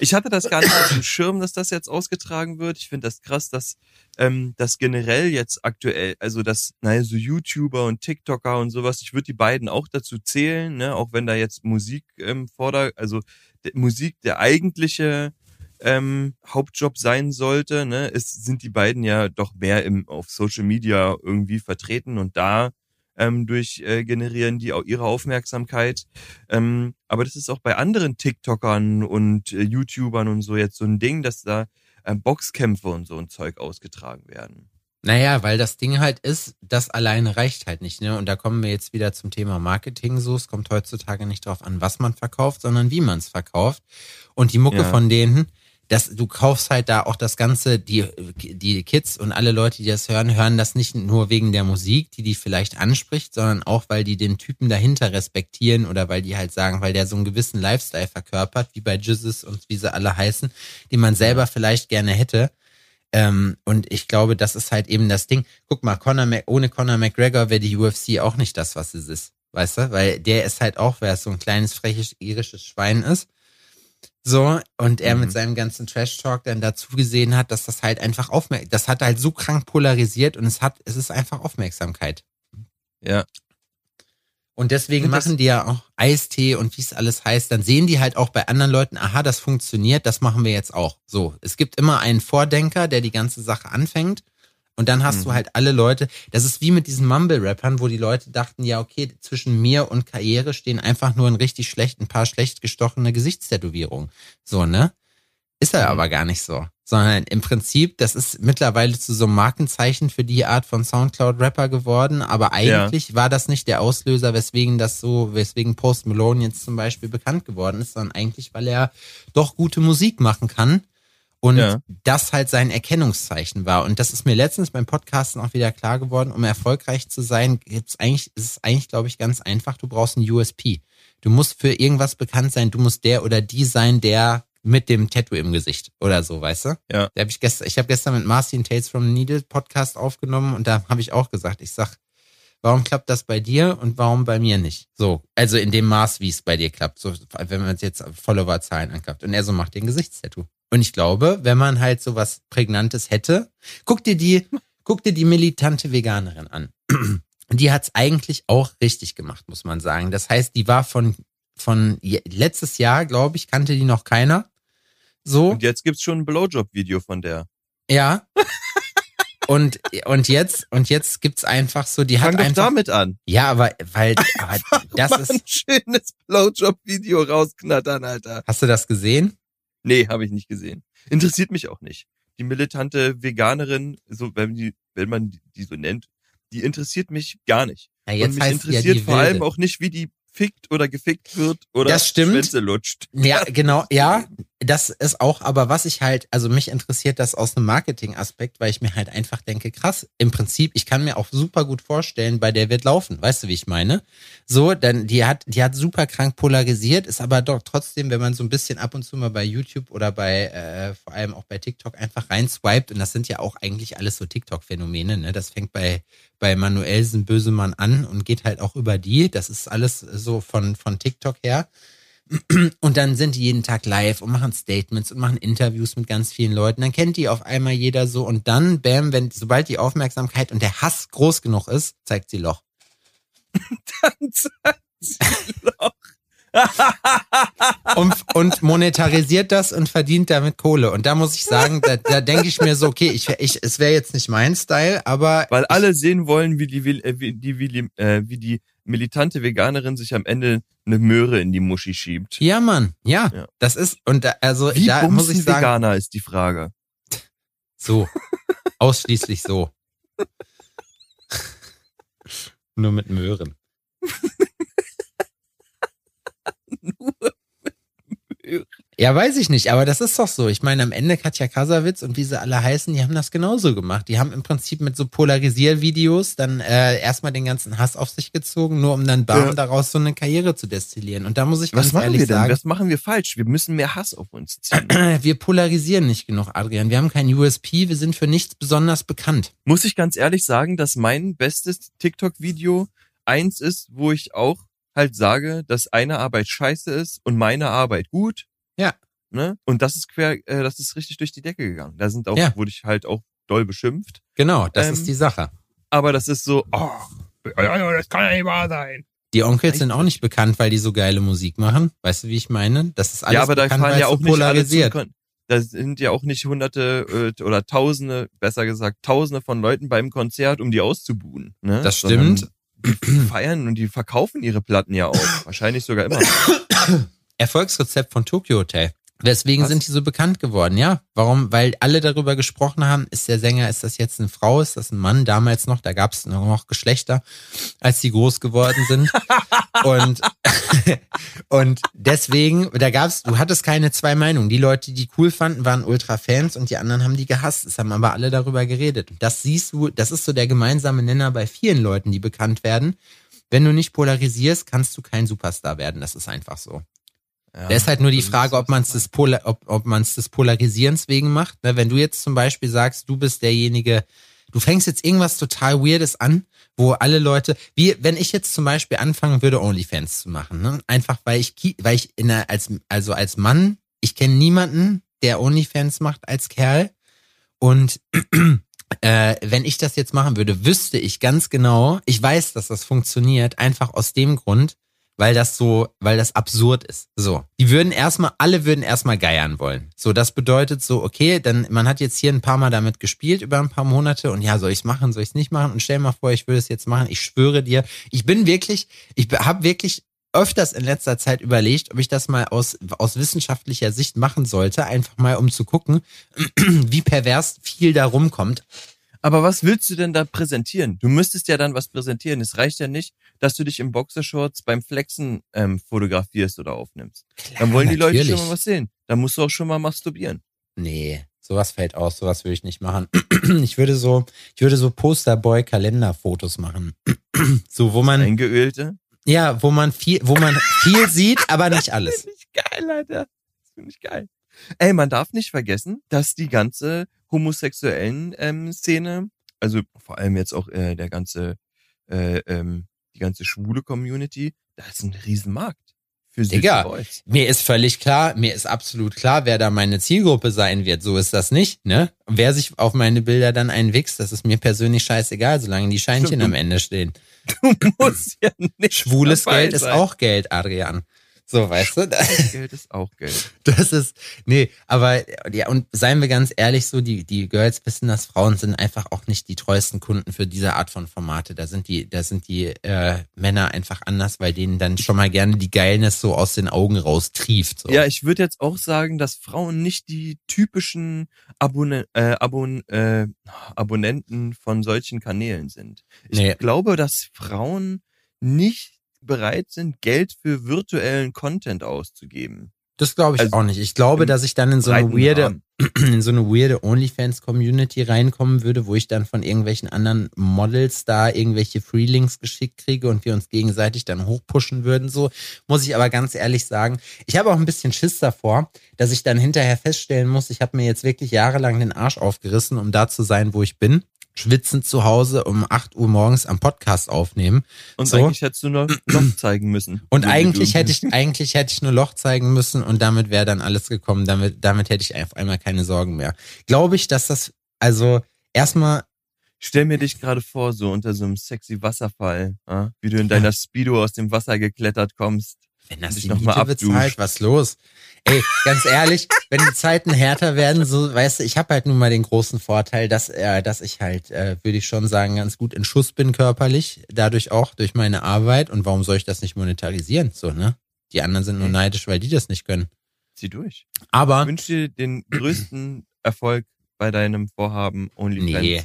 Ich hatte das gar nicht auf dem Schirm, dass das jetzt ausgetragen wird. Ich finde das krass, dass ähm, dass generell jetzt aktuell, also dass, naja, so YouTuber und TikToker und sowas, ich würde die beiden auch dazu zählen, ne, auch wenn da jetzt Musik ähm, vorder, also Musik der eigentliche ähm, Hauptjob sein sollte, ne, es sind die beiden ja doch mehr im auf Social Media irgendwie vertreten und da ähm, durch äh, generieren die auch ihre Aufmerksamkeit. Ähm, aber das ist auch bei anderen TikTokern und äh, YouTubern und so jetzt so ein Ding, dass da äh, Boxkämpfe und so ein Zeug ausgetragen werden. Naja, weil das Ding halt ist, das alleine reicht halt nicht, ne? Und da kommen wir jetzt wieder zum Thema Marketing so. Es kommt heutzutage nicht darauf an, was man verkauft, sondern wie man es verkauft. Und die Mucke Ja. von denen, das, du kaufst halt da auch das Ganze, die, die Kids und alle Leute, die das hören, hören das nicht nur wegen der Musik, die die vielleicht anspricht, sondern auch, weil die den Typen dahinter respektieren oder weil die halt sagen, weil der so einen gewissen Lifestyle verkörpert, wie bei Jizzes und wie sie alle heißen, die man selber vielleicht gerne hätte. Ähm, und ich glaube, das ist halt eben das Ding. Guck mal, Conor Mac ohne Conor McGregor wäre die UFC auch nicht das, was es ist. Weißt du? Weil der ist halt auch, wer so ein kleines, freches, irisches Schwein ist. So, und er Mhm. mit seinem ganzen Trash-Talk dann dazu gesehen hat, dass das halt einfach aufmerksam, das hat halt so krank polarisiert und es hat, es ist einfach Aufmerksamkeit. Ja. Und deswegen Und machen die ja auch Eistee und wie es alles heißt. Dann sehen die halt auch bei anderen Leuten, aha, das funktioniert, das machen wir jetzt auch. So, es gibt immer einen Vordenker, der die ganze Sache anfängt. Und dann hast Mhm. du halt alle Leute, das ist wie mit diesen Mumble-Rappern, wo die Leute dachten, ja, okay, zwischen mir und Karriere stehen einfach nur ein richtig schlecht, ein paar schlecht gestochene Gesichtstätowierungen. So, ne? Ist er Mhm. aber gar nicht so. Sondern im Prinzip, das ist mittlerweile zu so einem Markenzeichen für die Art von Soundcloud-Rapper geworden, aber eigentlich war das nicht der Auslöser, weswegen das so, weswegen Post Malone jetzt zum Beispiel bekannt geworden ist, sondern eigentlich, weil er doch gute Musik machen kann und Ja. das halt sein Erkennungszeichen war. Und das ist mir letztens beim Podcasten auch wieder klar geworden, um erfolgreich zu sein, gibt's eigentlich, ist es eigentlich, glaube ich, ganz einfach, du brauchst einen USP. Du musst für irgendwas bekannt sein, du musst der oder die sein, der mit dem Tattoo im Gesicht oder so, weißt du? Ja. Da hab ich gestern, ich habe gestern mit Marcin Tales from the Needle Podcast aufgenommen und da habe ich auch gesagt, ich sag, warum klappt das bei dir und warum bei mir nicht? So, also in dem Maß, wie es bei dir klappt, so wenn man jetzt Followerzahlen anklappt. Und er so macht den Gesichtstattoo. Und ich glaube, wenn man halt so was Prägnantes hätte, guck dir die, guck dir die militante Veganerin an. Die hat's eigentlich auch richtig gemacht, muss man sagen. Das heißt, die war von, von letztes Jahr, glaube ich, kannte die noch keiner. So. Und jetzt gibt's schon ein Blowjob-Video von der. Ja. Und, und jetzt, und jetzt gibt's einfach so, die Fang hat doch einfach. damit an. Ja, aber, weil, aber das ist, ein schönes Blowjob-Video rausknattern, Alter. hast du das gesehen? Nee, habe ich nicht gesehen. Interessiert mich auch nicht. Die militante Veganerin, so wenn die, wenn man die, so nennt, die interessiert mich gar nicht. Ja, Und jetzt mich heißt sie ja interessiert die vor allem auch nicht, wie die fickt oder gefickt wird oder Das stimmt. Schwänze lutscht. Ja, genau, ja, das ist auch, aber was ich halt, also mich interessiert das aus einem Marketing-Aspekt, weil ich mir halt einfach denke, krass, im Prinzip, ich kann mir auch super gut vorstellen, bei der wird laufen, weißt du, wie ich meine? So, dann, die hat, die hat super krank polarisiert, ist aber doch trotzdem, wenn man so ein bisschen ab und zu mal bei YouTube oder bei, äh, vor allem auch bei TikTok einfach reinswiped, und das sind ja auch eigentlich alles so TikTok-Phänomene, ne? Das fängt bei, bei Manuelsen Bösemann an und geht halt auch über die, das ist alles so von, von TikTok her. Und dann sind die jeden Tag live und machen Statements und machen Interviews mit ganz vielen Leuten. Dann kennt die auf einmal jeder so und dann, bam, wenn, sobald die Aufmerksamkeit und der Hass groß genug ist, zeigt sie Loch. Dann sagt sie Loch. Und, und monetarisiert das und verdient damit Kohle. Und da muss ich sagen, da, da denke ich mir so, okay, ich, ich, es wäre jetzt nicht mein Style, aber Weil alle sehen wollen, wie die, äh, wie die, wie die, äh, wie die militante Veganerin sich am Ende eine Möhre in die Muschi schiebt. ja, Mann, ja, Ja. das ist, und da, also Wie da muss ich sagen, Veganer ist die Frage. so, ausschließlich so. Nur mit Möhren. Ja, weiß ich nicht, aber das ist doch so. Ich meine, am Ende Katja Kasavitz und wie sie alle heißen, die haben das genauso gemacht. Die haben im Prinzip mit so Polarisiervideos dann äh, erstmal den ganzen Hass auf sich gezogen, nur um dann bam Ja. daraus so eine Karriere zu destillieren. Und da muss ich Was ganz ehrlich wir denn? sagen, Was machen wir falsch? Wir müssen mehr Hass auf uns ziehen. wir polarisieren nicht genug, Adrian. Wir haben kein USP, wir sind für nichts besonders bekannt. Muss ich ganz ehrlich sagen, dass mein bestes TikTok-Video eins ist, wo ich auch halt sage, dass eine Arbeit scheiße ist und meine Arbeit gut. Ja. Ne? Und das ist quer, äh, das ist richtig durch die Decke gegangen. Da sind auch, Ja. wurde ich halt auch doll beschimpft. Genau, das Ähm, ist die Sache. Aber das ist so, oh, das kann ja nicht wahr sein. Die Onkels sind auch nicht bekannt, weil die so geile Musik machen. Weißt du, wie ich meine? Das ist alles ja, aber da bekannt, fahren weil ja auch so nicht alle polarisiert. Kon da sind ja auch nicht hunderte äh, oder tausende, besser gesagt, tausende von Leuten beim Konzert, um die auszubuhen. Ne? Das Sondern stimmt. Die feiern und die verkaufen ihre Platten ja auch. Wahrscheinlich sogar immer. Erfolgsrezept von Tokyo Hotel. Weswegen Was? sind die so bekannt geworden? Ja, warum? Weil alle darüber gesprochen haben, ist der Sänger, ist das jetzt eine Frau, ist das ein Mann? Damals noch, da gab es noch Geschlechter, als die groß geworden sind. und, und deswegen, da gab's, du hattest keine zwei Meinungen. Die Leute, die die cool fanden, waren Ultra-Fans und die anderen haben die gehasst. Es haben aber alle darüber geredet. Und Das siehst du, das ist so der gemeinsame Nenner bei vielen Leuten, die bekannt werden. Wenn du nicht polarisierst, kannst du kein Superstar werden. Das ist einfach so. Ja, Da ist halt nur die Frage, ob man es des, Polar, ob, ob des Polarisierens wegen macht. Ne, wenn du jetzt zum Beispiel sagst, du bist derjenige, du fängst jetzt irgendwas total Weirdes an, wo alle Leute, wie wenn ich jetzt zum Beispiel anfangen würde, OnlyFans zu machen, ne? einfach weil ich, weil ich in der, als, also als Mann, ich kenne niemanden, der OnlyFans macht als Kerl und äh, wenn ich das jetzt machen würde, wüsste ich ganz genau, ich weiß, dass das funktioniert, einfach aus dem Grund, weil das so, weil das absurd ist. So, die würden erstmal, alle würden erstmal geiern wollen. So, das bedeutet so, okay, dann man hat jetzt hier ein paar Mal damit gespielt über ein paar Monate und ja, soll ich's machen, soll ich's nicht machen? Und stell mal vor, ich würde es jetzt machen. Ich schwöre dir, ich bin wirklich, ich habe wirklich öfters in letzter Zeit überlegt, ob ich das mal aus, aus wissenschaftlicher Sicht machen sollte, einfach mal um zu gucken, wie pervers viel da rumkommt. Aber was willst du denn da präsentieren? Du müsstest ja dann was präsentieren. Es reicht ja nicht, dass du dich im Boxershorts beim Flexen ähm, fotografierst oder aufnimmst. Dann wollen die Leute natürlich. schon mal was sehen. Dann musst du auch schon mal masturbieren. Nee, sowas fällt aus, sowas würde ich nicht machen. Ich würde so, ich würde so Posterboy-Kalenderfotos machen. So, wo man, Eingeölte. ja, wo man viel, wo man viel sieht, aber nicht alles. Finde ich geil, Alter. Das finde ich geil. Ey, man darf nicht vergessen, dass die ganze homosexuellen ähm, Szene, also vor allem jetzt auch äh, der ganze, äh, ähm, die ganze schwule Community, da ist ein Riesenmarkt für Digga. Mir ist völlig klar, mir ist absolut klar, wer da meine Zielgruppe sein wird. So ist das nicht, ne? Wer sich auf meine Bilder dann einwichst, das ist mir persönlich scheißegal, solange die Scheinchen Stimmt, am Ende stehen. Du musst ja nicht Schwules Geld ist sein. auch Geld, Adrian. So, weißt du? Geld ist auch Geld. Das ist, nee, aber ja, und seien wir ganz ehrlich, so, die, die Girls wissen, dass Frauen sind einfach auch nicht die treuesten Kunden für diese Art von Formate. Da sind die, da sind die äh, Männer einfach anders, weil denen dann schon mal gerne die Geilness so aus den Augen raustrieft. So. Ja, ich würde jetzt auch sagen, dass Frauen nicht die typischen Abonne äh, Abon äh, Abonnenten von solchen Kanälen sind. Ich Nee. glaube, dass Frauen nicht bereit sind, Geld für virtuellen Content auszugeben. Das glaube ich Also auch nicht. Ich glaube, dass ich dann in so eine weirde, Rahmen. in so eine weirde OnlyFans-Community reinkommen würde, wo ich dann von irgendwelchen anderen Models da irgendwelche Freelinks geschickt kriege und wir uns gegenseitig dann hochpushen würden. So muss ich aber ganz ehrlich sagen, ich habe auch ein bisschen Schiss davor, dass ich dann hinterher feststellen muss, ich habe mir jetzt wirklich jahrelang den Arsch aufgerissen, um da zu sein, wo ich bin. Schwitzend zu Hause um 8 Uhr morgens am Podcast aufnehmen. Und So. eigentlich hättest du noch, noch zeigen müssen. Und eigentlich hätte ich, eigentlich hätte ich nur Loch zeigen müssen und damit wäre dann alles gekommen. Damit, damit hätte ich auf einmal keine Sorgen mehr. Glaube ich, dass das, also erstmal, Stell mir dich gerade vor, so unter so einem sexy Wasserfall, wie du in deiner Speedo aus dem Wasser geklettert kommst. Wenn das die noch mal bezahlt, was los? Ey, ganz ehrlich, wenn die Zeiten härter werden, so, weißt du, ich habe halt nun mal den großen Vorteil, dass, äh, dass ich halt, äh, würde ich schon sagen, ganz gut in Schuss bin körperlich, dadurch auch durch meine Arbeit. Und warum soll ich das nicht monetarisieren? So, ne? Die anderen sind nur Okay. neidisch, weil die das nicht können. Zieh durch. Aber Ich wünsche dir den größten Erfolg bei deinem Vorhaben, OnlyFans Nee.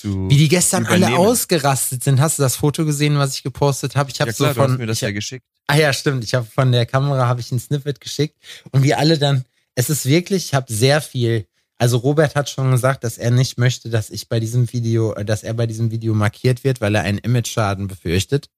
Zu Wie die gestern alle übernehmen. ausgerastet sind. Hast du das Foto gesehen, was ich gepostet habe? Ich habe ja klar, so du hast von mir das ja geschickt. Ah ja, stimmt. Ich habe von der Kamera habe ich ein Snippet geschickt und wie alle dann es ist wirklich, ich habe sehr viel also Robert hat schon gesagt, dass er nicht möchte, dass ich bei diesem Video, äh, dass er bei diesem Video markiert wird, weil er einen Image-Schaden befürchtet.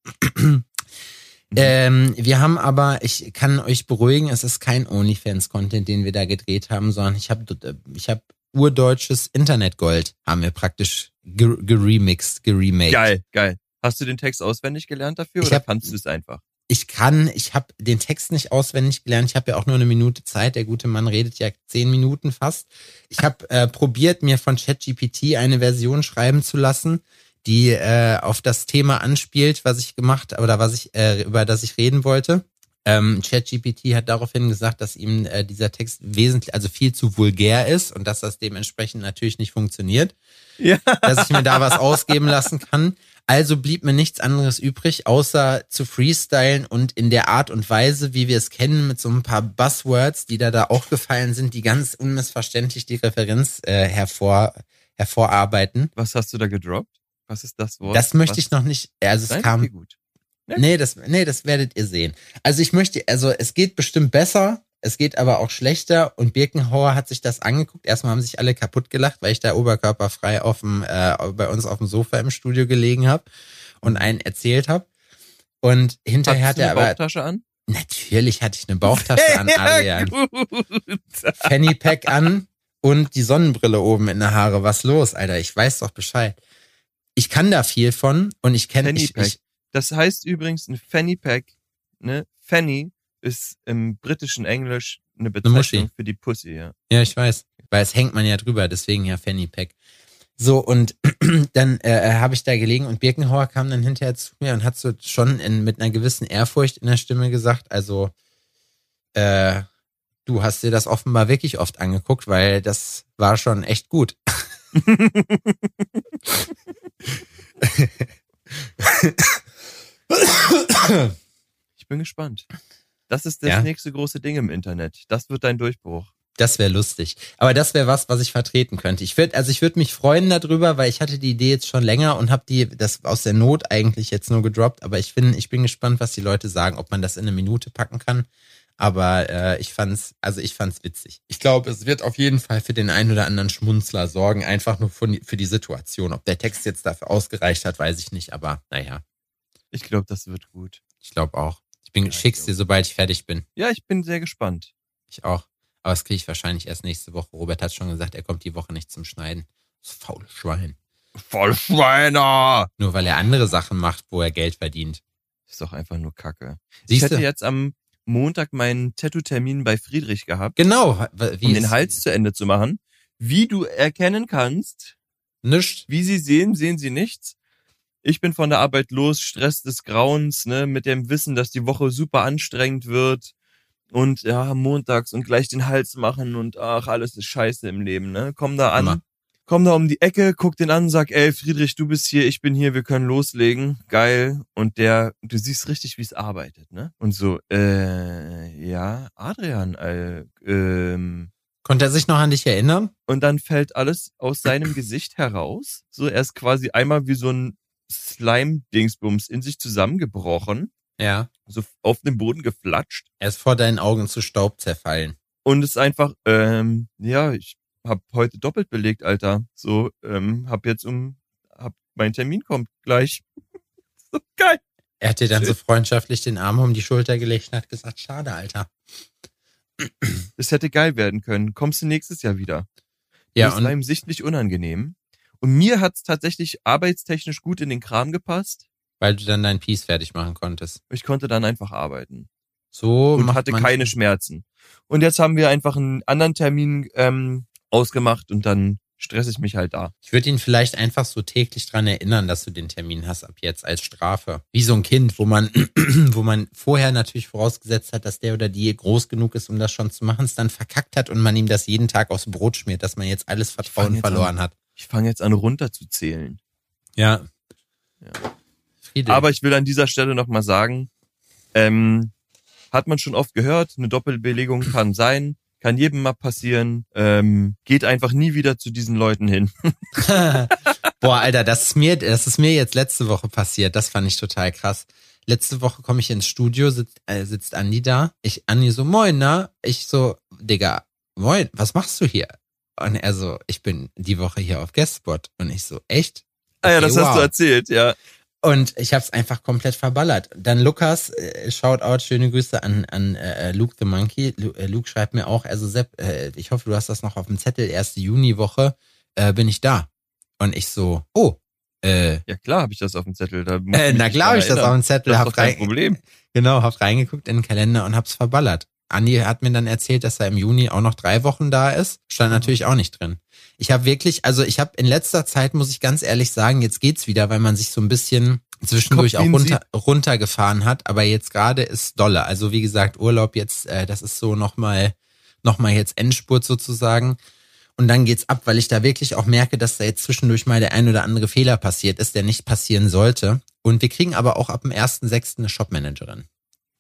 Ähm, wir haben aber, ich kann euch beruhigen, es ist kein OnlyFans-Content, den wir da gedreht haben, sondern ich habe ich hab urdeutsches Internetgold, haben wir praktisch ge- geremixed, geremaked. Geil, geil. Hast du den Text auswendig gelernt dafür Ich oder hab- kannst du es einfach? ich kann, ich habe den Text nicht auswendig gelernt. Ich habe ja auch nur eine Minute Zeit. Der gute Mann redet ja zehn Minuten fast. Ich habe äh, probiert, mir von ChatGPT eine Version schreiben zu lassen, die äh, auf das Thema anspielt, was ich gemacht oder was ich äh, über das ich reden wollte. Ähm, ChatGPT hat daraufhin gesagt, dass ihm äh, dieser Text wesentlich, also viel zu vulgär ist und dass das dementsprechend natürlich nicht funktioniert. Ja. Dass ich mir da was ausgeben lassen kann. Also blieb mir nichts anderes übrig, außer zu freestylen und in der Art und Weise, wie wir es kennen, mit so ein paar Buzzwords, die da da aufgefallen sind, die ganz unmissverständlich die Referenz äh, hervor, hervorarbeiten. Was hast du da gedroppt? Was ist das Wort? Das möchte Was? ich noch nicht, also es Nein? kam, Okay, gut. Nee, das, nee, das werdet ihr sehen. Also ich möchte, also es geht bestimmt besser, es geht aber auch schlechter und Birkenhauer hat sich das angeguckt. Erstmal haben sich alle kaputt gelacht, weil ich da oberkörperfrei auf dem, äh, bei uns auf dem Sofa im Studio gelegen habe und einen erzählt habe. Und hinterher Hattest hat er eine aber, Bauchtasche an? natürlich hatte ich eine Bauchtasche an, Adrian. Fanny Pack an und die Sonnenbrille oben in der Haare. Was los, Alter? Ich weiß doch Bescheid. Ich kann da viel von und ich kenne ich, ich, Das heißt übrigens ein Fanny Pack, ne? Fanny ist im britischen Englisch eine. Bezeichnung für die Pussy, ja. Ja, ich weiß. Weil es hängt man ja drüber, deswegen ja Fanny Pack. So, und dann äh, habe ich da gelegen und Birkenhauer kam dann hinterher zu mir und hat so schon in, mit einer gewissen Ehrfurcht in der Stimme gesagt, also äh, du hast dir das offenbar wirklich oft angeguckt, weil das war schon echt gut. Ich bin gespannt. Das ist das Ja. nächste große Ding im Internet. Das wird dein Durchbruch. Das wäre lustig. Aber das wäre was, was ich vertreten könnte. Ich würde, also ich würde mich freuen darüber, weil ich hatte die Idee jetzt schon länger und habe die das aus der Not eigentlich jetzt nur gedroppt. Aber ich bin, ich bin gespannt, was die Leute sagen, ob man das in eine Minute packen kann. Aber äh, ich fand's, also ich fand's witzig. Ich glaube, es wird auf jeden Fall für den einen oder anderen Schmunzler sorgen, einfach nur für die Situation. Ob der Text jetzt dafür ausgereicht hat, weiß ich nicht. Aber naja, Ich glaube, das wird gut. ich glaube auch. Ich bin, Ja, ich schick's dir, sobald ich fertig bin. Ja, ich bin sehr gespannt. Ich auch. Aber das kriege ich wahrscheinlich erst nächste Woche. Robert hat schon gesagt, er kommt die Woche nicht zum Schneiden. Das faule Schwein. Voll Schweiner! Nur weil er andere Sachen macht, wo er Geld verdient. Ist doch einfach nur Kacke. ich Siehst hätte jetzt am Montag meinen Tattoo-Termin bei Friedrich gehabt, Genau. Wie um den Hals zu Ende zu machen. Wie du erkennen kannst, Nischt. wie sie sehen, sehen sie nichts. Ich bin von der Arbeit los, Stress des Grauens, ne, mit dem Wissen, dass die Woche super anstrengend wird und ja, montags und gleich den Hals machen und ach, alles ist scheiße im Leben, ne? Komm da an, Hammer. komm da um die Ecke, guck den an, sag, ey, Friedrich, du bist hier, ich bin hier, wir können loslegen. Geil. Und der, du siehst richtig, wie es arbeitet, ne? Und so, äh, ja, Adrian, äh, ähm, Konnte er sich noch an dich erinnern? und dann fällt alles aus seinem Gesicht heraus. So, er ist quasi einmal wie so ein Slime-Dingsbums in sich zusammengebrochen, Ja. so auf den Boden geflatscht Er ist vor deinen Augen zu Staub zerfallen. und ist einfach, ähm, ja, ich hab heute doppelt belegt, Alter. So, ähm, hab jetzt um, hab, mein Termin kommt gleich. so geil. Er hat dir dann so freundschaftlich den Arm um die Schulter gelegt und hat gesagt, schade, Alter. Das hätte geil werden können. Kommst du nächstes Jahr wieder? Ja, das war ihm sichtlich unangenehm. Und mir hat's tatsächlich arbeitstechnisch gut in den Kram gepasst. weil du dann dein Piece fertig machen konntest. Ich konnte dann einfach arbeiten. So und hatte keine Schmerzen. Und jetzt haben wir einfach einen anderen Termin ähm, ausgemacht und dann stress ich mich halt da. Ich würde ihn vielleicht einfach so täglich dran erinnern, dass du den Termin hast ab jetzt als Strafe. Wie so ein Kind, wo man, wo man vorher natürlich vorausgesetzt hat, dass der oder die groß genug ist, um das schon zu machen, es dann verkackt hat und man ihm das jeden Tag aufs Brot schmiert, dass man jetzt alles Vertrauen verloren an. hat. Ich fange jetzt an runterzuzählen. Ja. Ja. Aber ich will an dieser Stelle nochmal sagen, ähm, hat man schon oft gehört, eine Doppelbelegung kann sein, kann jedem mal passieren. Ähm, geht einfach nie wieder zu diesen Leuten hin. Boah, Alter, das ist mir, das ist mir jetzt letzte Woche passiert. Das fand ich total krass. Letzte Woche komme ich ins Studio, sitzt, äh, sitzt Andi da. Ich, Andi so, moin, na? Ich so, Digga, moin, was machst du hier? Und er so, ich bin die Woche hier auf Guestspot. Und ich so, echt? ah ja, Okay, das hast wow. du erzählt, ja. Und ich hab's einfach komplett verballert. Dann Lukas, äh, Shoutout, schöne Grüße an, an äh, Luke the Monkey. Lu, äh, Luke schreibt mir auch, also Sepp, äh, ich hoffe, du hast das noch auf dem Zettel, erste Juniwoche äh, bin ich da. Und ich so, oh, Äh, Ja klar, habe ich das auf dem Zettel. Da äh na klar habe ich das auf dem Zettel, Das ist hab kein rein, Problem. genau, hab reingeguckt in den Kalender und hab's verballert. Andi hat mir dann erzählt, dass er im Juni auch noch drei Wochen da ist. Stand natürlich auch nicht drin. Ich habe wirklich, also ich habe in letzter Zeit, muss ich ganz ehrlich sagen, jetzt geht's wieder, weil man sich so ein bisschen zwischendurch auch Kopfwehen runter, runtergefahren hat. Aber jetzt gerade ist dolle. Also wie gesagt, Urlaub jetzt, äh, das ist so nochmal noch mal jetzt Endspurt sozusagen. Und dann geht's ab, weil ich da wirklich auch merke, dass da jetzt zwischendurch mal der ein oder andere Fehler passiert ist, der nicht passieren sollte. Und wir kriegen aber auch ab dem 1.6. eine Shopmanagerin.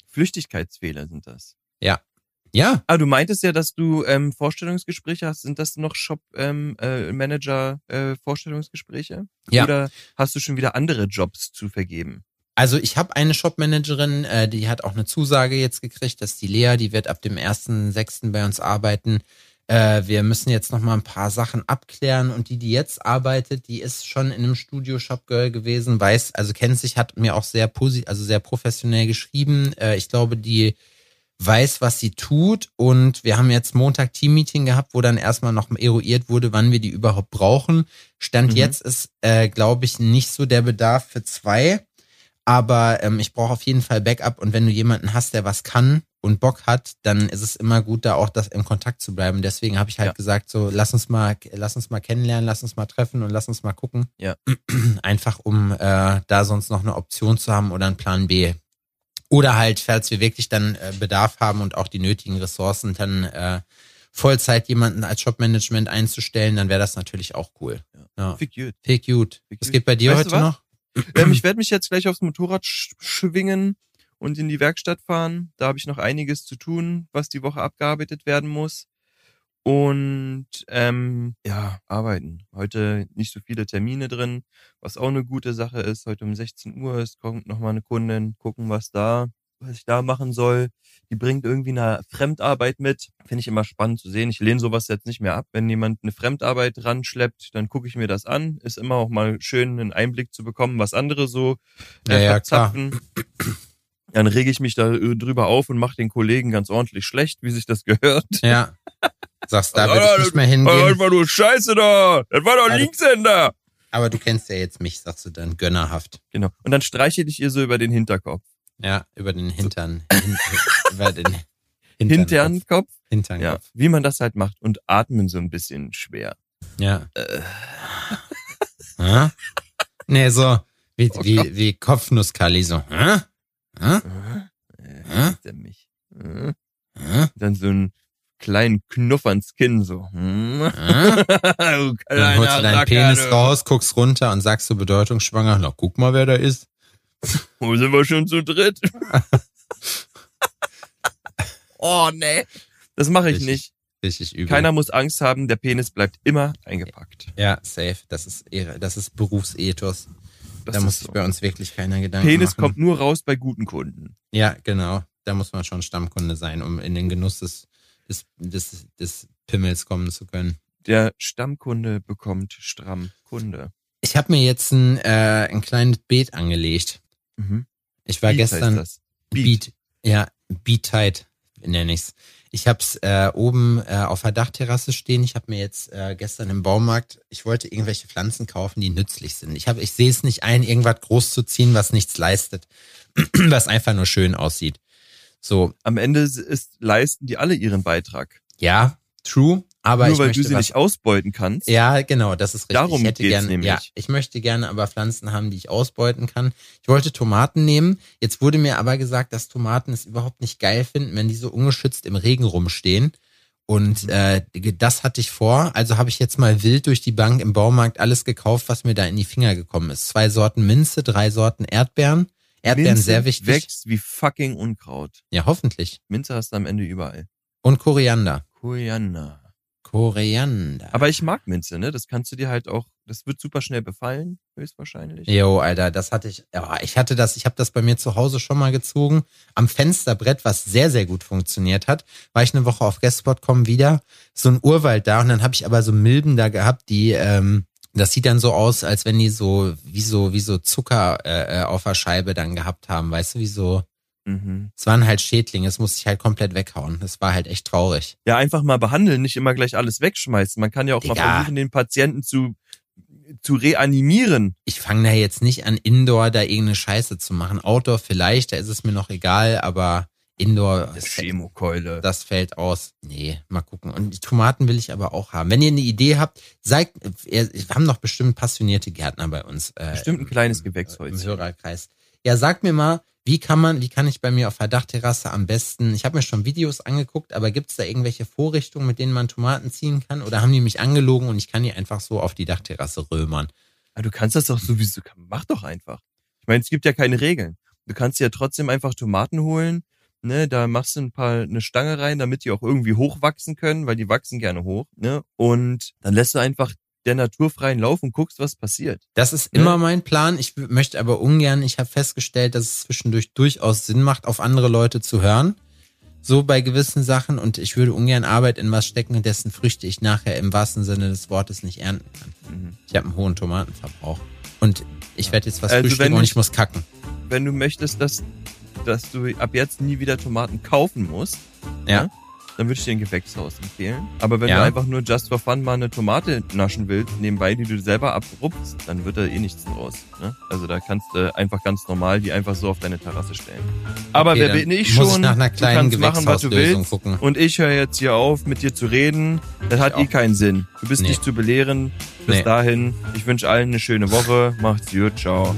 Flüchtigkeitsfehler sind das. Ja, Ah, du meintest ja, dass du ähm, Vorstellungsgespräche hast. Sind das noch Shop ähm, äh, äh, Vorstellungsgespräche? Ja. Oder hast du schon wieder andere Jobs zu vergeben? Also ich habe eine Shopmanagerin, äh, die hat auch eine Zusage jetzt gekriegt, dass die Lea, die wird ab dem 1.6. bei uns arbeiten. Äh, wir müssen jetzt noch mal ein paar Sachen abklären und die, die jetzt arbeitet, die ist schon in einem Studio Shopgirl gewesen, weiß, also kennt sich, hat mir auch sehr posi also sehr professionell geschrieben. Äh, ich glaube, die weiß, was sie tut und wir haben jetzt Montag Teammeeting gehabt, wo dann erstmal noch eruiert wurde, wann wir die überhaupt brauchen. Stand Mhm. jetzt ist, äh, glaube ich, nicht so der Bedarf für zwei. Aber ähm, ich brauche auf jeden Fall Backup und wenn du jemanden hast, der was kann und Bock hat, dann ist es immer gut, da auch das im Kontakt zu bleiben. Deswegen habe ich halt Ja. gesagt, so lass uns mal, lass uns mal kennenlernen, lass uns mal treffen und lass uns mal gucken. Ja. Einfach um äh, da sonst noch eine Option zu haben oder einen Plan B. Oder halt, falls wir wirklich dann äh, Bedarf haben und auch die nötigen Ressourcen, dann äh, Vollzeit jemanden als Shopmanagement einzustellen, dann wäre das natürlich auch cool. Ja. Fick gut. Viel gut. Was geht bei dir Weißt heute noch? ähm, ich werde mich jetzt gleich aufs Motorrad sch schwingen und in die Werkstatt fahren. Da habe ich noch einiges zu tun, was die Woche abgearbeitet werden muss. Und ähm, ja, arbeiten. Heute nicht so viele Termine drin, was auch eine gute Sache ist. Heute um 16 Uhr, es kommt nochmal eine Kundin, gucken, was da, was ich da machen soll. Die bringt irgendwie eine Fremdarbeit mit. Finde ich immer spannend zu sehen. Ich lehne sowas jetzt nicht mehr ab. Wenn jemand eine Fremdarbeit ranschleppt, dann gucke ich mir das an. Ist immer auch mal schön, einen Einblick zu bekommen, was andere so Ja, äh, ja, klar. verzapfen. Dann rege ich mich da äh, drüber auf und mache den Kollegen ganz ordentlich schlecht, wie sich das gehört. Ja. Sagst, da Also, würde ich nicht mehr hingehen. war nur Scheiße da. Das war doch du- Linkshänder. Aber du kennst ja jetzt mich, sagst du dann, gönnerhaft. Genau. Und dann streichel ich ihr so über den Hinterkopf. Ja, über den Hintern. Hin, über den Hintern. Hintern Kopf. Hintern. Ja. Wie man das halt macht. Und atmen so ein bisschen schwer. Ja. Äh. Hä? Nee, so wie, Oh wie, wie Kopfnusskali, so. Hä? Hä? Hä? Äh. Hä? Dann so einen kleinen Knuff ans Kinn so. Hm. Hä? du Dann holst du deinen Racker, Penis du. raus, guckst runter und sagst so bedeutungsschwanger, na guck mal, wer da ist. Wo sind wir schon zu dritt? oh, nee. Das mache ich Richtig nicht. Richtig übel. Keiner muss Angst haben, der Penis bleibt immer eingepackt. Ja, safe. Das ist Ehre, das ist Berufsethos. Das da muss sich so. bei uns wirklich keiner Gedanken Penis machen. kommt nur raus bei guten Kunden. Ja, genau. Da muss man schon Stammkunde sein, um in den Genuss des, des, des, des Pimmels kommen zu können. Der Stammkunde bekommt stramm Kunde. Ich habe mir jetzt ein, äh, ein kleines Beet angelegt. Mhm. Ich war Beat heißt gestern das. Beat. Beat. Ja, Beat Tight nenne ich's. Ich hab's äh, oben äh, auf der Dachterrasse stehen. Ich habe mir jetzt äh, gestern im Baumarkt, ich wollte irgendwelche Pflanzen kaufen, die nützlich sind. Ich habe, ich sehe es nicht ein, irgendwas groß zu ziehen, was nichts leistet, was einfach nur schön aussieht. So, Am Ende ist, leisten die alle ihren Beitrag. ja, true, aber nur weil du sie was nicht ausbeuten kannst. Ja, genau, das ist richtig. Darum ich hätte geht's nämlich. ja, ich möchte gerne aber Pflanzen haben, die ich ausbeuten kann. Ich wollte Tomaten nehmen. Jetzt wurde mir aber gesagt, dass Tomaten es überhaupt nicht geil finden, wenn die so ungeschützt im Regen rumstehen. Und Mhm. äh, das hatte ich vor. Also habe ich jetzt mal wild durch die Bank im Baumarkt alles gekauft, was mir da in die Finger gekommen ist. Zwei Sorten Minze, drei Sorten Erdbeeren. Erdbeeren Minze sehr wichtig. wächst wie fucking Unkraut. Ja, hoffentlich. Minze hast du am Ende überall. Und Koriander. Koriander. Koriander. Aber ich mag Minze, ne? Das kannst du dir halt auch, das wird super schnell befallen, höchstwahrscheinlich. Jo, Alter, das hatte ich. Ja, ich hatte das, ich habe das bei mir zu Hause schon mal gezogen. Am Fensterbrett, was sehr, sehr gut funktioniert hat, war ich eine Woche auf Guestspot.com wieder. So ein Urwald da und dann habe ich aber so Milben da gehabt, die, ähm, das sieht dann so aus, als wenn die so, wie so, wie so Zucker äh, äh, auf der Scheibe dann gehabt haben, weißt du, wie so. Mhm. Es waren halt Schädlinge, das musste ich halt komplett weghauen. Das war halt echt traurig. Ja, einfach mal behandeln, nicht immer gleich alles wegschmeißen. Man kann ja auch mal Digga. versuchen, den Patienten zu zu reanimieren. Ich fange da jetzt nicht an, Indoor da irgendeine Scheiße zu machen. Outdoor vielleicht, da ist es mir noch egal, aber Indoor, Das Chemokeule. das fällt aus. Nee, mal gucken. Und die Tomaten will ich aber auch haben. Wenn ihr eine Idee habt, sagt, wir haben doch bestimmt passionierte Gärtner bei uns. Äh, Bestimmt ein kleines im Gewächshäuschen. Hörerkreis. Ja, sagt mir mal, wie kann man, wie kann ich bei mir auf der Dachterrasse am besten, ich habe mir schon Videos angeguckt, aber gibt es da irgendwelche Vorrichtungen, mit denen man Tomaten ziehen kann? Oder haben die mich angelogen und ich kann die einfach so auf die Dachterrasse römern? Aber du kannst das doch sowieso, mach doch einfach. Ich meine, es gibt ja keine Regeln. Du kannst ja trotzdem einfach Tomaten holen, ne, da machst du ein paar, eine Stange rein, damit die auch irgendwie hochwachsen können, weil die wachsen gerne hoch, ne, und dann lässt du einfach der naturfreien Lauf und guckst, was passiert. Das ist Ne? immer mein Plan. Ich möchte aber ungern, ich habe festgestellt, dass es zwischendurch durchaus Sinn macht, auf andere Leute zu hören. So bei gewissen Sachen und ich würde ungern Arbeit in was stecken, dessen Früchte ich nachher im wahrsten Sinne des Wortes nicht ernten kann. Mhm. Ich habe einen hohen Tomatenverbrauch. Und ich werde jetzt was Also frühstücken und ich- ich muss kacken. Wenn du möchtest, dass, dass du ab jetzt nie wieder Tomaten kaufen musst, Ja. ne, dann würde ich dir ein Gewächshaus empfehlen. Aber wenn Ja. du einfach nur just for fun mal eine Tomate naschen willst, nebenbei, die du selber abrupst, dann wird da eh nichts draus. Ne? Also da kannst du einfach ganz normal die einfach so auf deine Terrasse stellen. Aber Okay, wer bin ich schon? ich nach einer du kleinen kannst machen, was du willst. gucken. Und ich höre jetzt hier auf, mit dir zu reden. Das hat Ich eh auch. keinen Sinn. Du bist Nee. nicht zu belehren. Bis Nee. dahin, ich wünsche allen eine schöne Woche. Macht's gut, ciao.